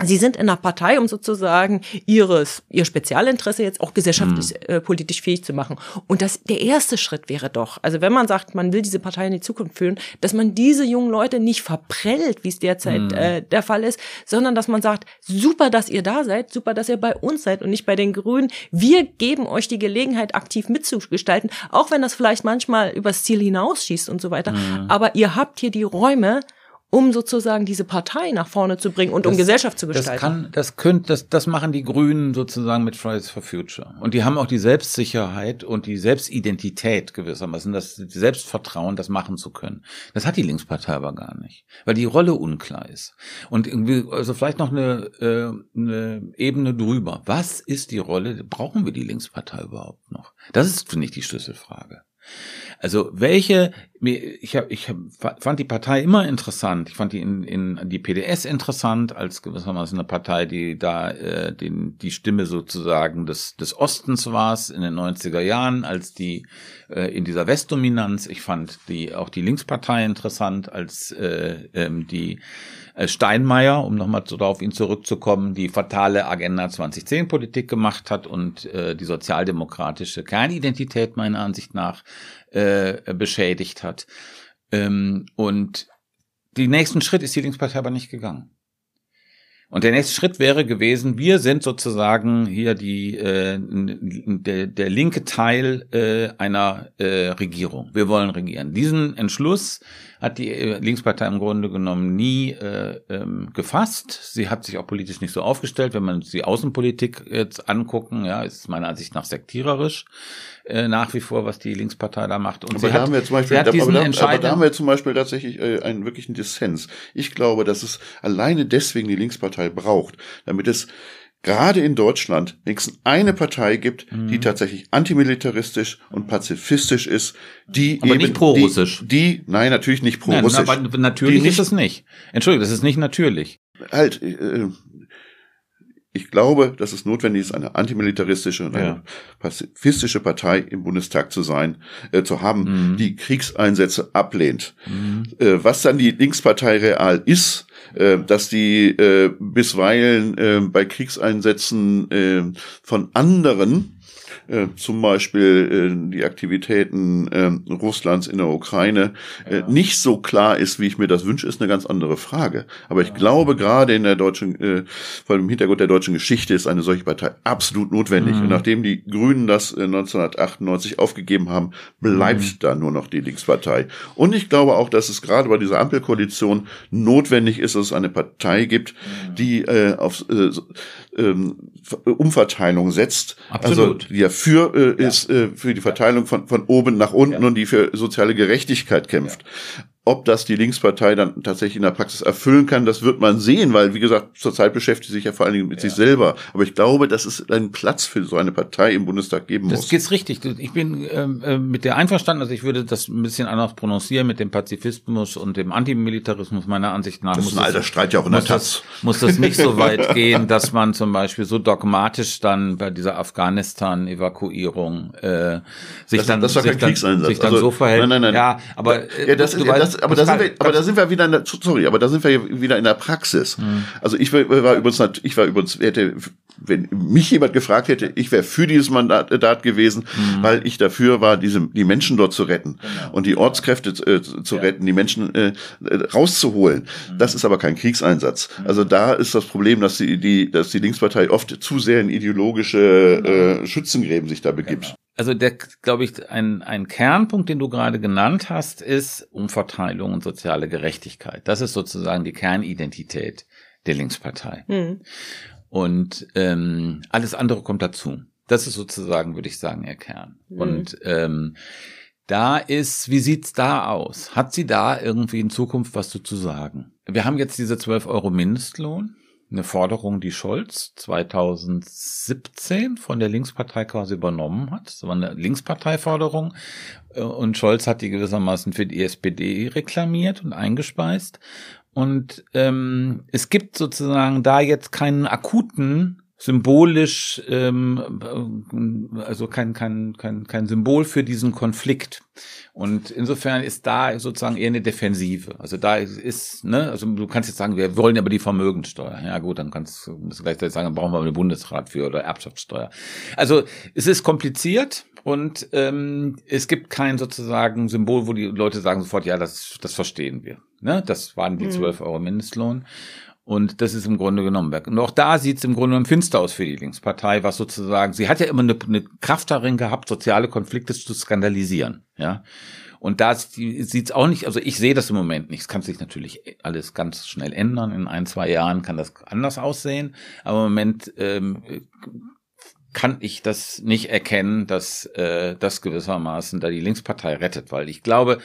Sie sind in einer Partei, um sozusagen ihres, ihr Spezialinteresse jetzt auch gesellschaftlich, mhm. äh, politisch fähig zu machen. Und das, der erste Schritt wäre doch, also wenn man sagt, man will diese Partei in die Zukunft führen, dass man diese jungen Leute nicht verprellt, wie es derzeit mhm. äh, der Fall ist, sondern dass man sagt, super, dass ihr da seid, super, dass ihr bei uns seid und nicht bei den Grünen. Wir geben euch die Gelegenheit, aktiv mitzugestalten, auch wenn das vielleicht manchmal übers Ziel hinausschießt und so weiter. Mhm. Aber ihr habt hier die Räume, um sozusagen diese Partei nach vorne zu bringen und das, um Gesellschaft zu gestalten. Das kann, das könnte, das, das machen die Grünen sozusagen mit Fridays for Future. Und die haben auch die Selbstsicherheit und die Selbstidentität gewissermaßen, das Selbstvertrauen, das machen zu können. Das hat die Linkspartei aber gar nicht, weil die Rolle unklar ist. Und irgendwie, also vielleicht noch eine, äh, eine Ebene drüber. Was ist die Rolle? Brauchen wir die Linkspartei überhaupt noch? Das ist, finde ich, die Schlüsselfrage. Also welche, mir, ich, hab, ich hab, fand die Partei immer interessant. Ich fand die in, in die PDS interessant als gewissermaßen eine Partei, die da äh, den, die Stimme sozusagen des, des Ostens war in den 90er Jahren, als die äh, in dieser Westdominanz. Ich fand die auch die Linkspartei interessant als äh, ähm, die äh, Steinmeier, um nochmal so auf ihn zurückzukommen, die fatale Agenda 2010 Politik gemacht hat und äh, die sozialdemokratische Kernidentität meiner Ansicht nach äh, beschädigt hat. Ähm, und die nächsten Schritt ist die Linkspartei aber nicht gegangen. Und der nächste Schritt wäre gewesen, wir sind sozusagen hier die äh, der, der linke Teil äh, einer äh, Regierung. Wir wollen regieren. Diesen Entschluss hat die äh, Linkspartei im Grunde genommen nie äh, ähm, gefasst. Sie hat sich auch politisch nicht so aufgestellt. Wenn man die Außenpolitik jetzt angucken, ja, ist meiner Ansicht nach sektiererisch äh, nach wie vor, was die Linkspartei da macht. Und aber, da, hat, haben wir zum Beispiel, aber, da, aber da haben wir zum Beispiel tatsächlich äh, einen wirklichen Dissens. Ich glaube, dass es alleine deswegen die Linkspartei braucht, damit es gerade in Deutschland wenigstens eine Partei gibt, mhm. die tatsächlich antimilitaristisch und pazifistisch ist, die aber eben nicht pro-russisch. Die, die, nein, natürlich nicht pro-russisch. Nein, aber natürlich ist es nicht. Entschuldigung, das ist nicht natürlich. Halt, äh, ich glaube, dass es notwendig ist, eine antimilitaristische und eine ja. pazifistische Partei im Bundestag zu sein, äh, zu haben, mhm. die Kriegseinsätze ablehnt. Mhm. Äh, was dann die Linkspartei real ist, äh, dass die äh, bisweilen äh, bei Kriegseinsätzen äh, von anderen äh, zum Beispiel äh, die Aktivitäten äh, Russlands in der Ukraine äh, ja. nicht so klar ist, wie ich mir das wünsche, ist eine ganz andere Frage. Aber ich ja. glaube, gerade in der deutschen, äh, vor dem Hintergrund der deutschen Geschichte ist eine solche Partei absolut notwendig. Mhm. Und nachdem die Grünen das äh, 1998 aufgegeben haben, bleibt mhm. da nur noch die Linkspartei. Und ich glaube auch, dass es gerade bei dieser Ampelkoalition notwendig ist, dass es eine Partei gibt, die äh, auf äh, ähm, Umverteilung setzt. Absolut. Also die ja für äh, ja. ist äh, für die Verteilung von von oben nach unten ja. und die für soziale Gerechtigkeit kämpft. Ja. Ob das die Linkspartei dann tatsächlich in der Praxis erfüllen kann, das wird man sehen, weil, wie gesagt, zurzeit beschäftigt sie sich ja vor allen Dingen mit ja. sich selber. Aber ich glaube, dass es einen Platz für so eine Partei im Bundestag geben das muss. Das geht's richtig. Ich bin ähm, äh, mit der einverstanden, also ich würde das ein bisschen anders prononcieren mit dem Pazifismus und dem Antimilitarismus meiner Ansicht nach. Das ist ein alter Streit ja auch in der Taz. Muss das nicht so weit gehen, dass man zum Beispiel so dogmatisch dann bei dieser Afghanistan-Evakuierung äh, sich das, dann, das sich, dann sich dann also, so verhält. Nein, nein, nein. Ja, aber äh, ja, das, du, du weißt, aber da sind wir, aber da sind wir wieder in der, sorry, aber da sind wir wieder in der Praxis. Mhm. Also ich war, war übrigens, ich war übrigens, hätte, wenn mich jemand gefragt hätte, ich wäre für dieses Mandat gewesen, mhm. weil ich dafür war, diese, die Menschen dort zu retten genau. und die Ortskräfte äh, zu ja. retten, die Menschen äh, rauszuholen. Mhm. Das ist aber kein Kriegseinsatz. Mhm. Also da ist das Problem, dass die, die, dass die Linkspartei oft zu sehr in ideologische genau. äh, Schützengräben sich da begibt. Genau also der, glaube ich, ein, ein Kernpunkt, den du gerade genannt hast, ist Umverteilung und soziale Gerechtigkeit. Das ist sozusagen die Kernidentität der Linkspartei. Mhm. Und ähm, alles andere kommt dazu. Das ist sozusagen, würde ich sagen, ihr Kern. Mhm. Und ähm, da ist, wie sieht's da aus? Hat sie da irgendwie in Zukunft was zu sagen? Wir haben jetzt diese 12 Euro Mindestlohn eine Forderung, die Scholz 2017 von der Linkspartei quasi übernommen hat. Das war eine Linksparteiforderung äh, und Scholz hat die gewissermaßen für die SPD reklamiert und eingespeist. Und ähm, es gibt sozusagen da jetzt keinen akuten symbolisch, ähm, also kein, kein, kein, kein Symbol für diesen Konflikt. Und insofern ist da sozusagen eher eine Defensive. Also da ist, ne, also du kannst jetzt sagen, wir wollen aber die Vermögenssteuer. Ja gut, dann kannst du gleichzeitig sagen, dann brauchen wir einen Bundesrat für oder Erbschaftssteuer. Also es ist kompliziert und ähm, es gibt kein sozusagen Symbol, wo die Leute sagen sofort, ja, das, das verstehen wir. Ne? Das waren die 12 mhm. Euro Mindestlohn. Und das ist im Grunde genommen weg. Und auch da sieht es im Grunde genommen finster aus für die Linkspartei, was sozusagen, sie hat ja immer eine, eine Kraft darin gehabt, soziale Konflikte zu skandalisieren, ja. Und da sieht es auch nicht, also ich sehe das im Moment nicht. Es kann sich natürlich alles ganz schnell ändern. In ein, zwei Jahren kann das anders aussehen. Aber im Moment ähm, kann ich das nicht erkennen, dass äh, das gewissermaßen da die Linkspartei rettet, weil ich glaube,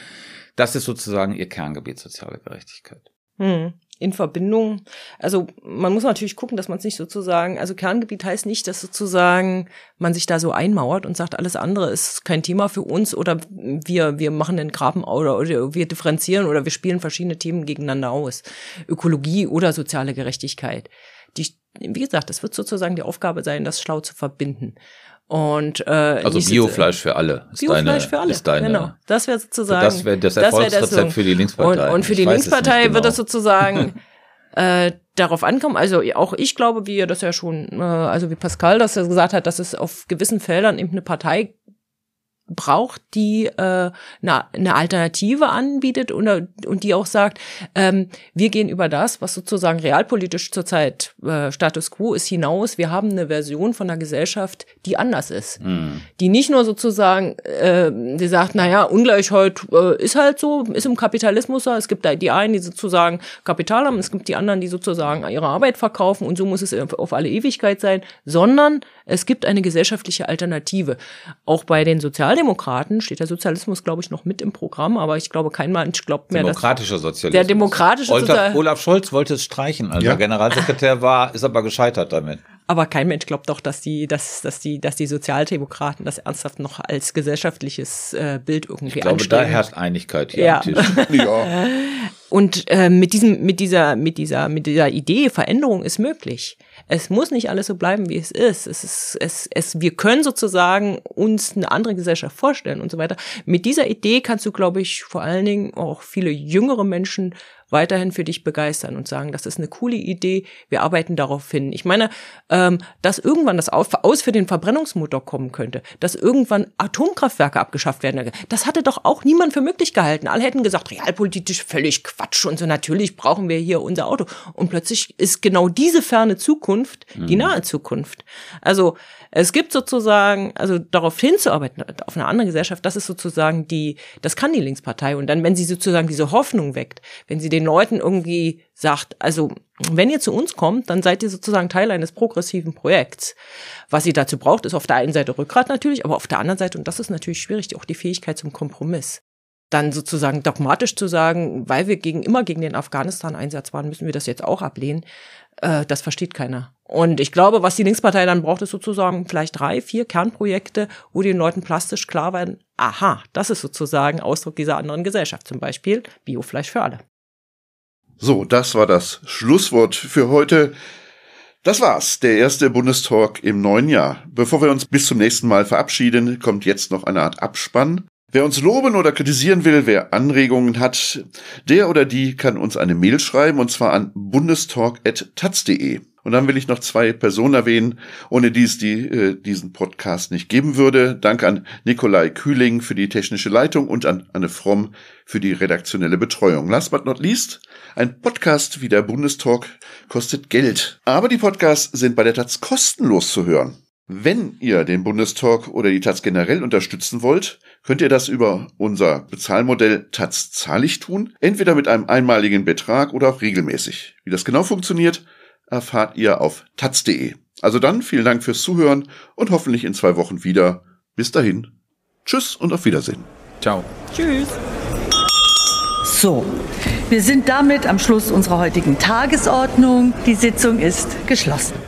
das ist sozusagen ihr Kerngebiet soziale Gerechtigkeit. Hm. In Verbindung. Also man muss natürlich gucken, dass man es nicht sozusagen, also Kerngebiet heißt nicht, dass sozusagen man sich da so einmauert und sagt, alles andere ist kein Thema für uns oder wir, wir machen den Graben oder, oder wir differenzieren oder wir spielen verschiedene Themen gegeneinander aus. Ökologie oder soziale Gerechtigkeit. Die, wie gesagt, das wird sozusagen die Aufgabe sein, das schlau zu verbinden. Und, äh, also Biofleisch für alle. Ist Biofleisch für alle. Ist deine, genau. Das wäre sozusagen. Das wäre das Erfolgsrezept das für die Linkspartei. Und, und für ich die Linkspartei genau. wird das sozusagen äh, darauf ankommen. Also auch ich glaube, wie er das ja schon, äh, also wie Pascal das ja gesagt hat, dass es auf gewissen Feldern eben eine Partei braucht, die äh, eine, eine Alternative anbietet und, und die auch sagt, ähm, wir gehen über das, was sozusagen realpolitisch zurzeit äh, Status quo ist, hinaus. Wir haben eine Version von einer Gesellschaft, die anders ist. Mhm. Die nicht nur sozusagen, äh, die sagt, naja, Ungleichheit äh, ist halt so, ist im Kapitalismus so. Es gibt da die einen, die sozusagen Kapital haben, es gibt die anderen, die sozusagen ihre Arbeit verkaufen und so muss es auf alle Ewigkeit sein, sondern es gibt eine gesellschaftliche Alternative. Auch bei den Sozialdemokraten steht der Sozialismus, glaube ich, noch mit im Programm, aber ich glaube, kein Mensch glaubt mehr, Demokratischer Sozialismus. Der demokratische Sozialismus. Olaf Scholz wollte es streichen, als ja. er Generalsekretär war, ist aber gescheitert damit. Aber kein Mensch glaubt doch, dass die, dass, dass die, dass die Sozialdemokraten das ernsthaft noch als gesellschaftliches äh, Bild irgendwie Ich glaube, anstreben. da herrscht Einigkeit hier ja. am Tisch. Ja. Und äh, mit diesem, mit dieser, mit dieser, mit dieser Idee, Veränderung ist möglich. Es muss nicht alles so bleiben, wie es ist. Es ist, es, es, wir können sozusagen uns eine andere Gesellschaft vorstellen und so weiter. Mit dieser Idee kannst du, glaube ich, vor allen Dingen auch viele jüngere Menschen weiterhin für dich begeistern und sagen, das ist eine coole Idee, wir arbeiten darauf hin. Ich meine, ähm, dass irgendwann das Aus für den Verbrennungsmotor kommen könnte, dass irgendwann Atomkraftwerke abgeschafft werden, das hatte doch auch niemand für möglich gehalten. Alle hätten gesagt, realpolitisch völlig Quatsch und so, natürlich brauchen wir hier unser Auto. Und plötzlich ist genau diese ferne Zukunft die mhm. nahe Zukunft. Also es gibt sozusagen, also darauf hinzuarbeiten, auf eine andere Gesellschaft, das ist sozusagen die, das kann die Linkspartei. Und dann, wenn sie sozusagen diese Hoffnung weckt, wenn sie den Leuten irgendwie sagt, also wenn ihr zu uns kommt, dann seid ihr sozusagen Teil eines progressiven Projekts. Was sie dazu braucht, ist auf der einen Seite Rückgrat natürlich, aber auf der anderen Seite, und das ist natürlich schwierig, auch die Fähigkeit zum Kompromiss dann sozusagen dogmatisch zu sagen, weil wir gegen immer gegen den Afghanistan-Einsatz waren, müssen wir das jetzt auch ablehnen. Äh, das versteht keiner. Und ich glaube, was die Linkspartei dann braucht, ist sozusagen vielleicht drei, vier Kernprojekte, wo den Leuten plastisch klar werden, aha, das ist sozusagen Ausdruck dieser anderen Gesellschaft, zum Beispiel Biofleisch für alle. So, das war das Schlusswort für heute. Das war's, der erste Bundestalk im neuen Jahr. Bevor wir uns bis zum nächsten Mal verabschieden, kommt jetzt noch eine Art Abspann. Wer uns loben oder kritisieren will, wer Anregungen hat, der oder die kann uns eine Mail schreiben und zwar an bundestalk.taz.de. Und dann will ich noch zwei Personen erwähnen, ohne die es die, äh, diesen Podcast nicht geben würde. Dank an Nikolai Kühling für die technische Leitung und an Anne Fromm für die redaktionelle Betreuung. Last but not least, ein Podcast wie der Bundestalk kostet Geld. Aber die Podcasts sind bei der Taz kostenlos zu hören. Wenn ihr den Bundestalk oder die Taz generell unterstützen wollt, könnt ihr das über unser Bezahlmodell Taz zahlig tun, entweder mit einem einmaligen Betrag oder auch regelmäßig. Wie das genau funktioniert, erfahrt ihr auf taz.de. Also dann vielen Dank fürs Zuhören und hoffentlich in zwei Wochen wieder. Bis dahin. Tschüss und auf Wiedersehen. Ciao. Tschüss. So, wir sind damit am Schluss unserer heutigen Tagesordnung. Die Sitzung ist geschlossen.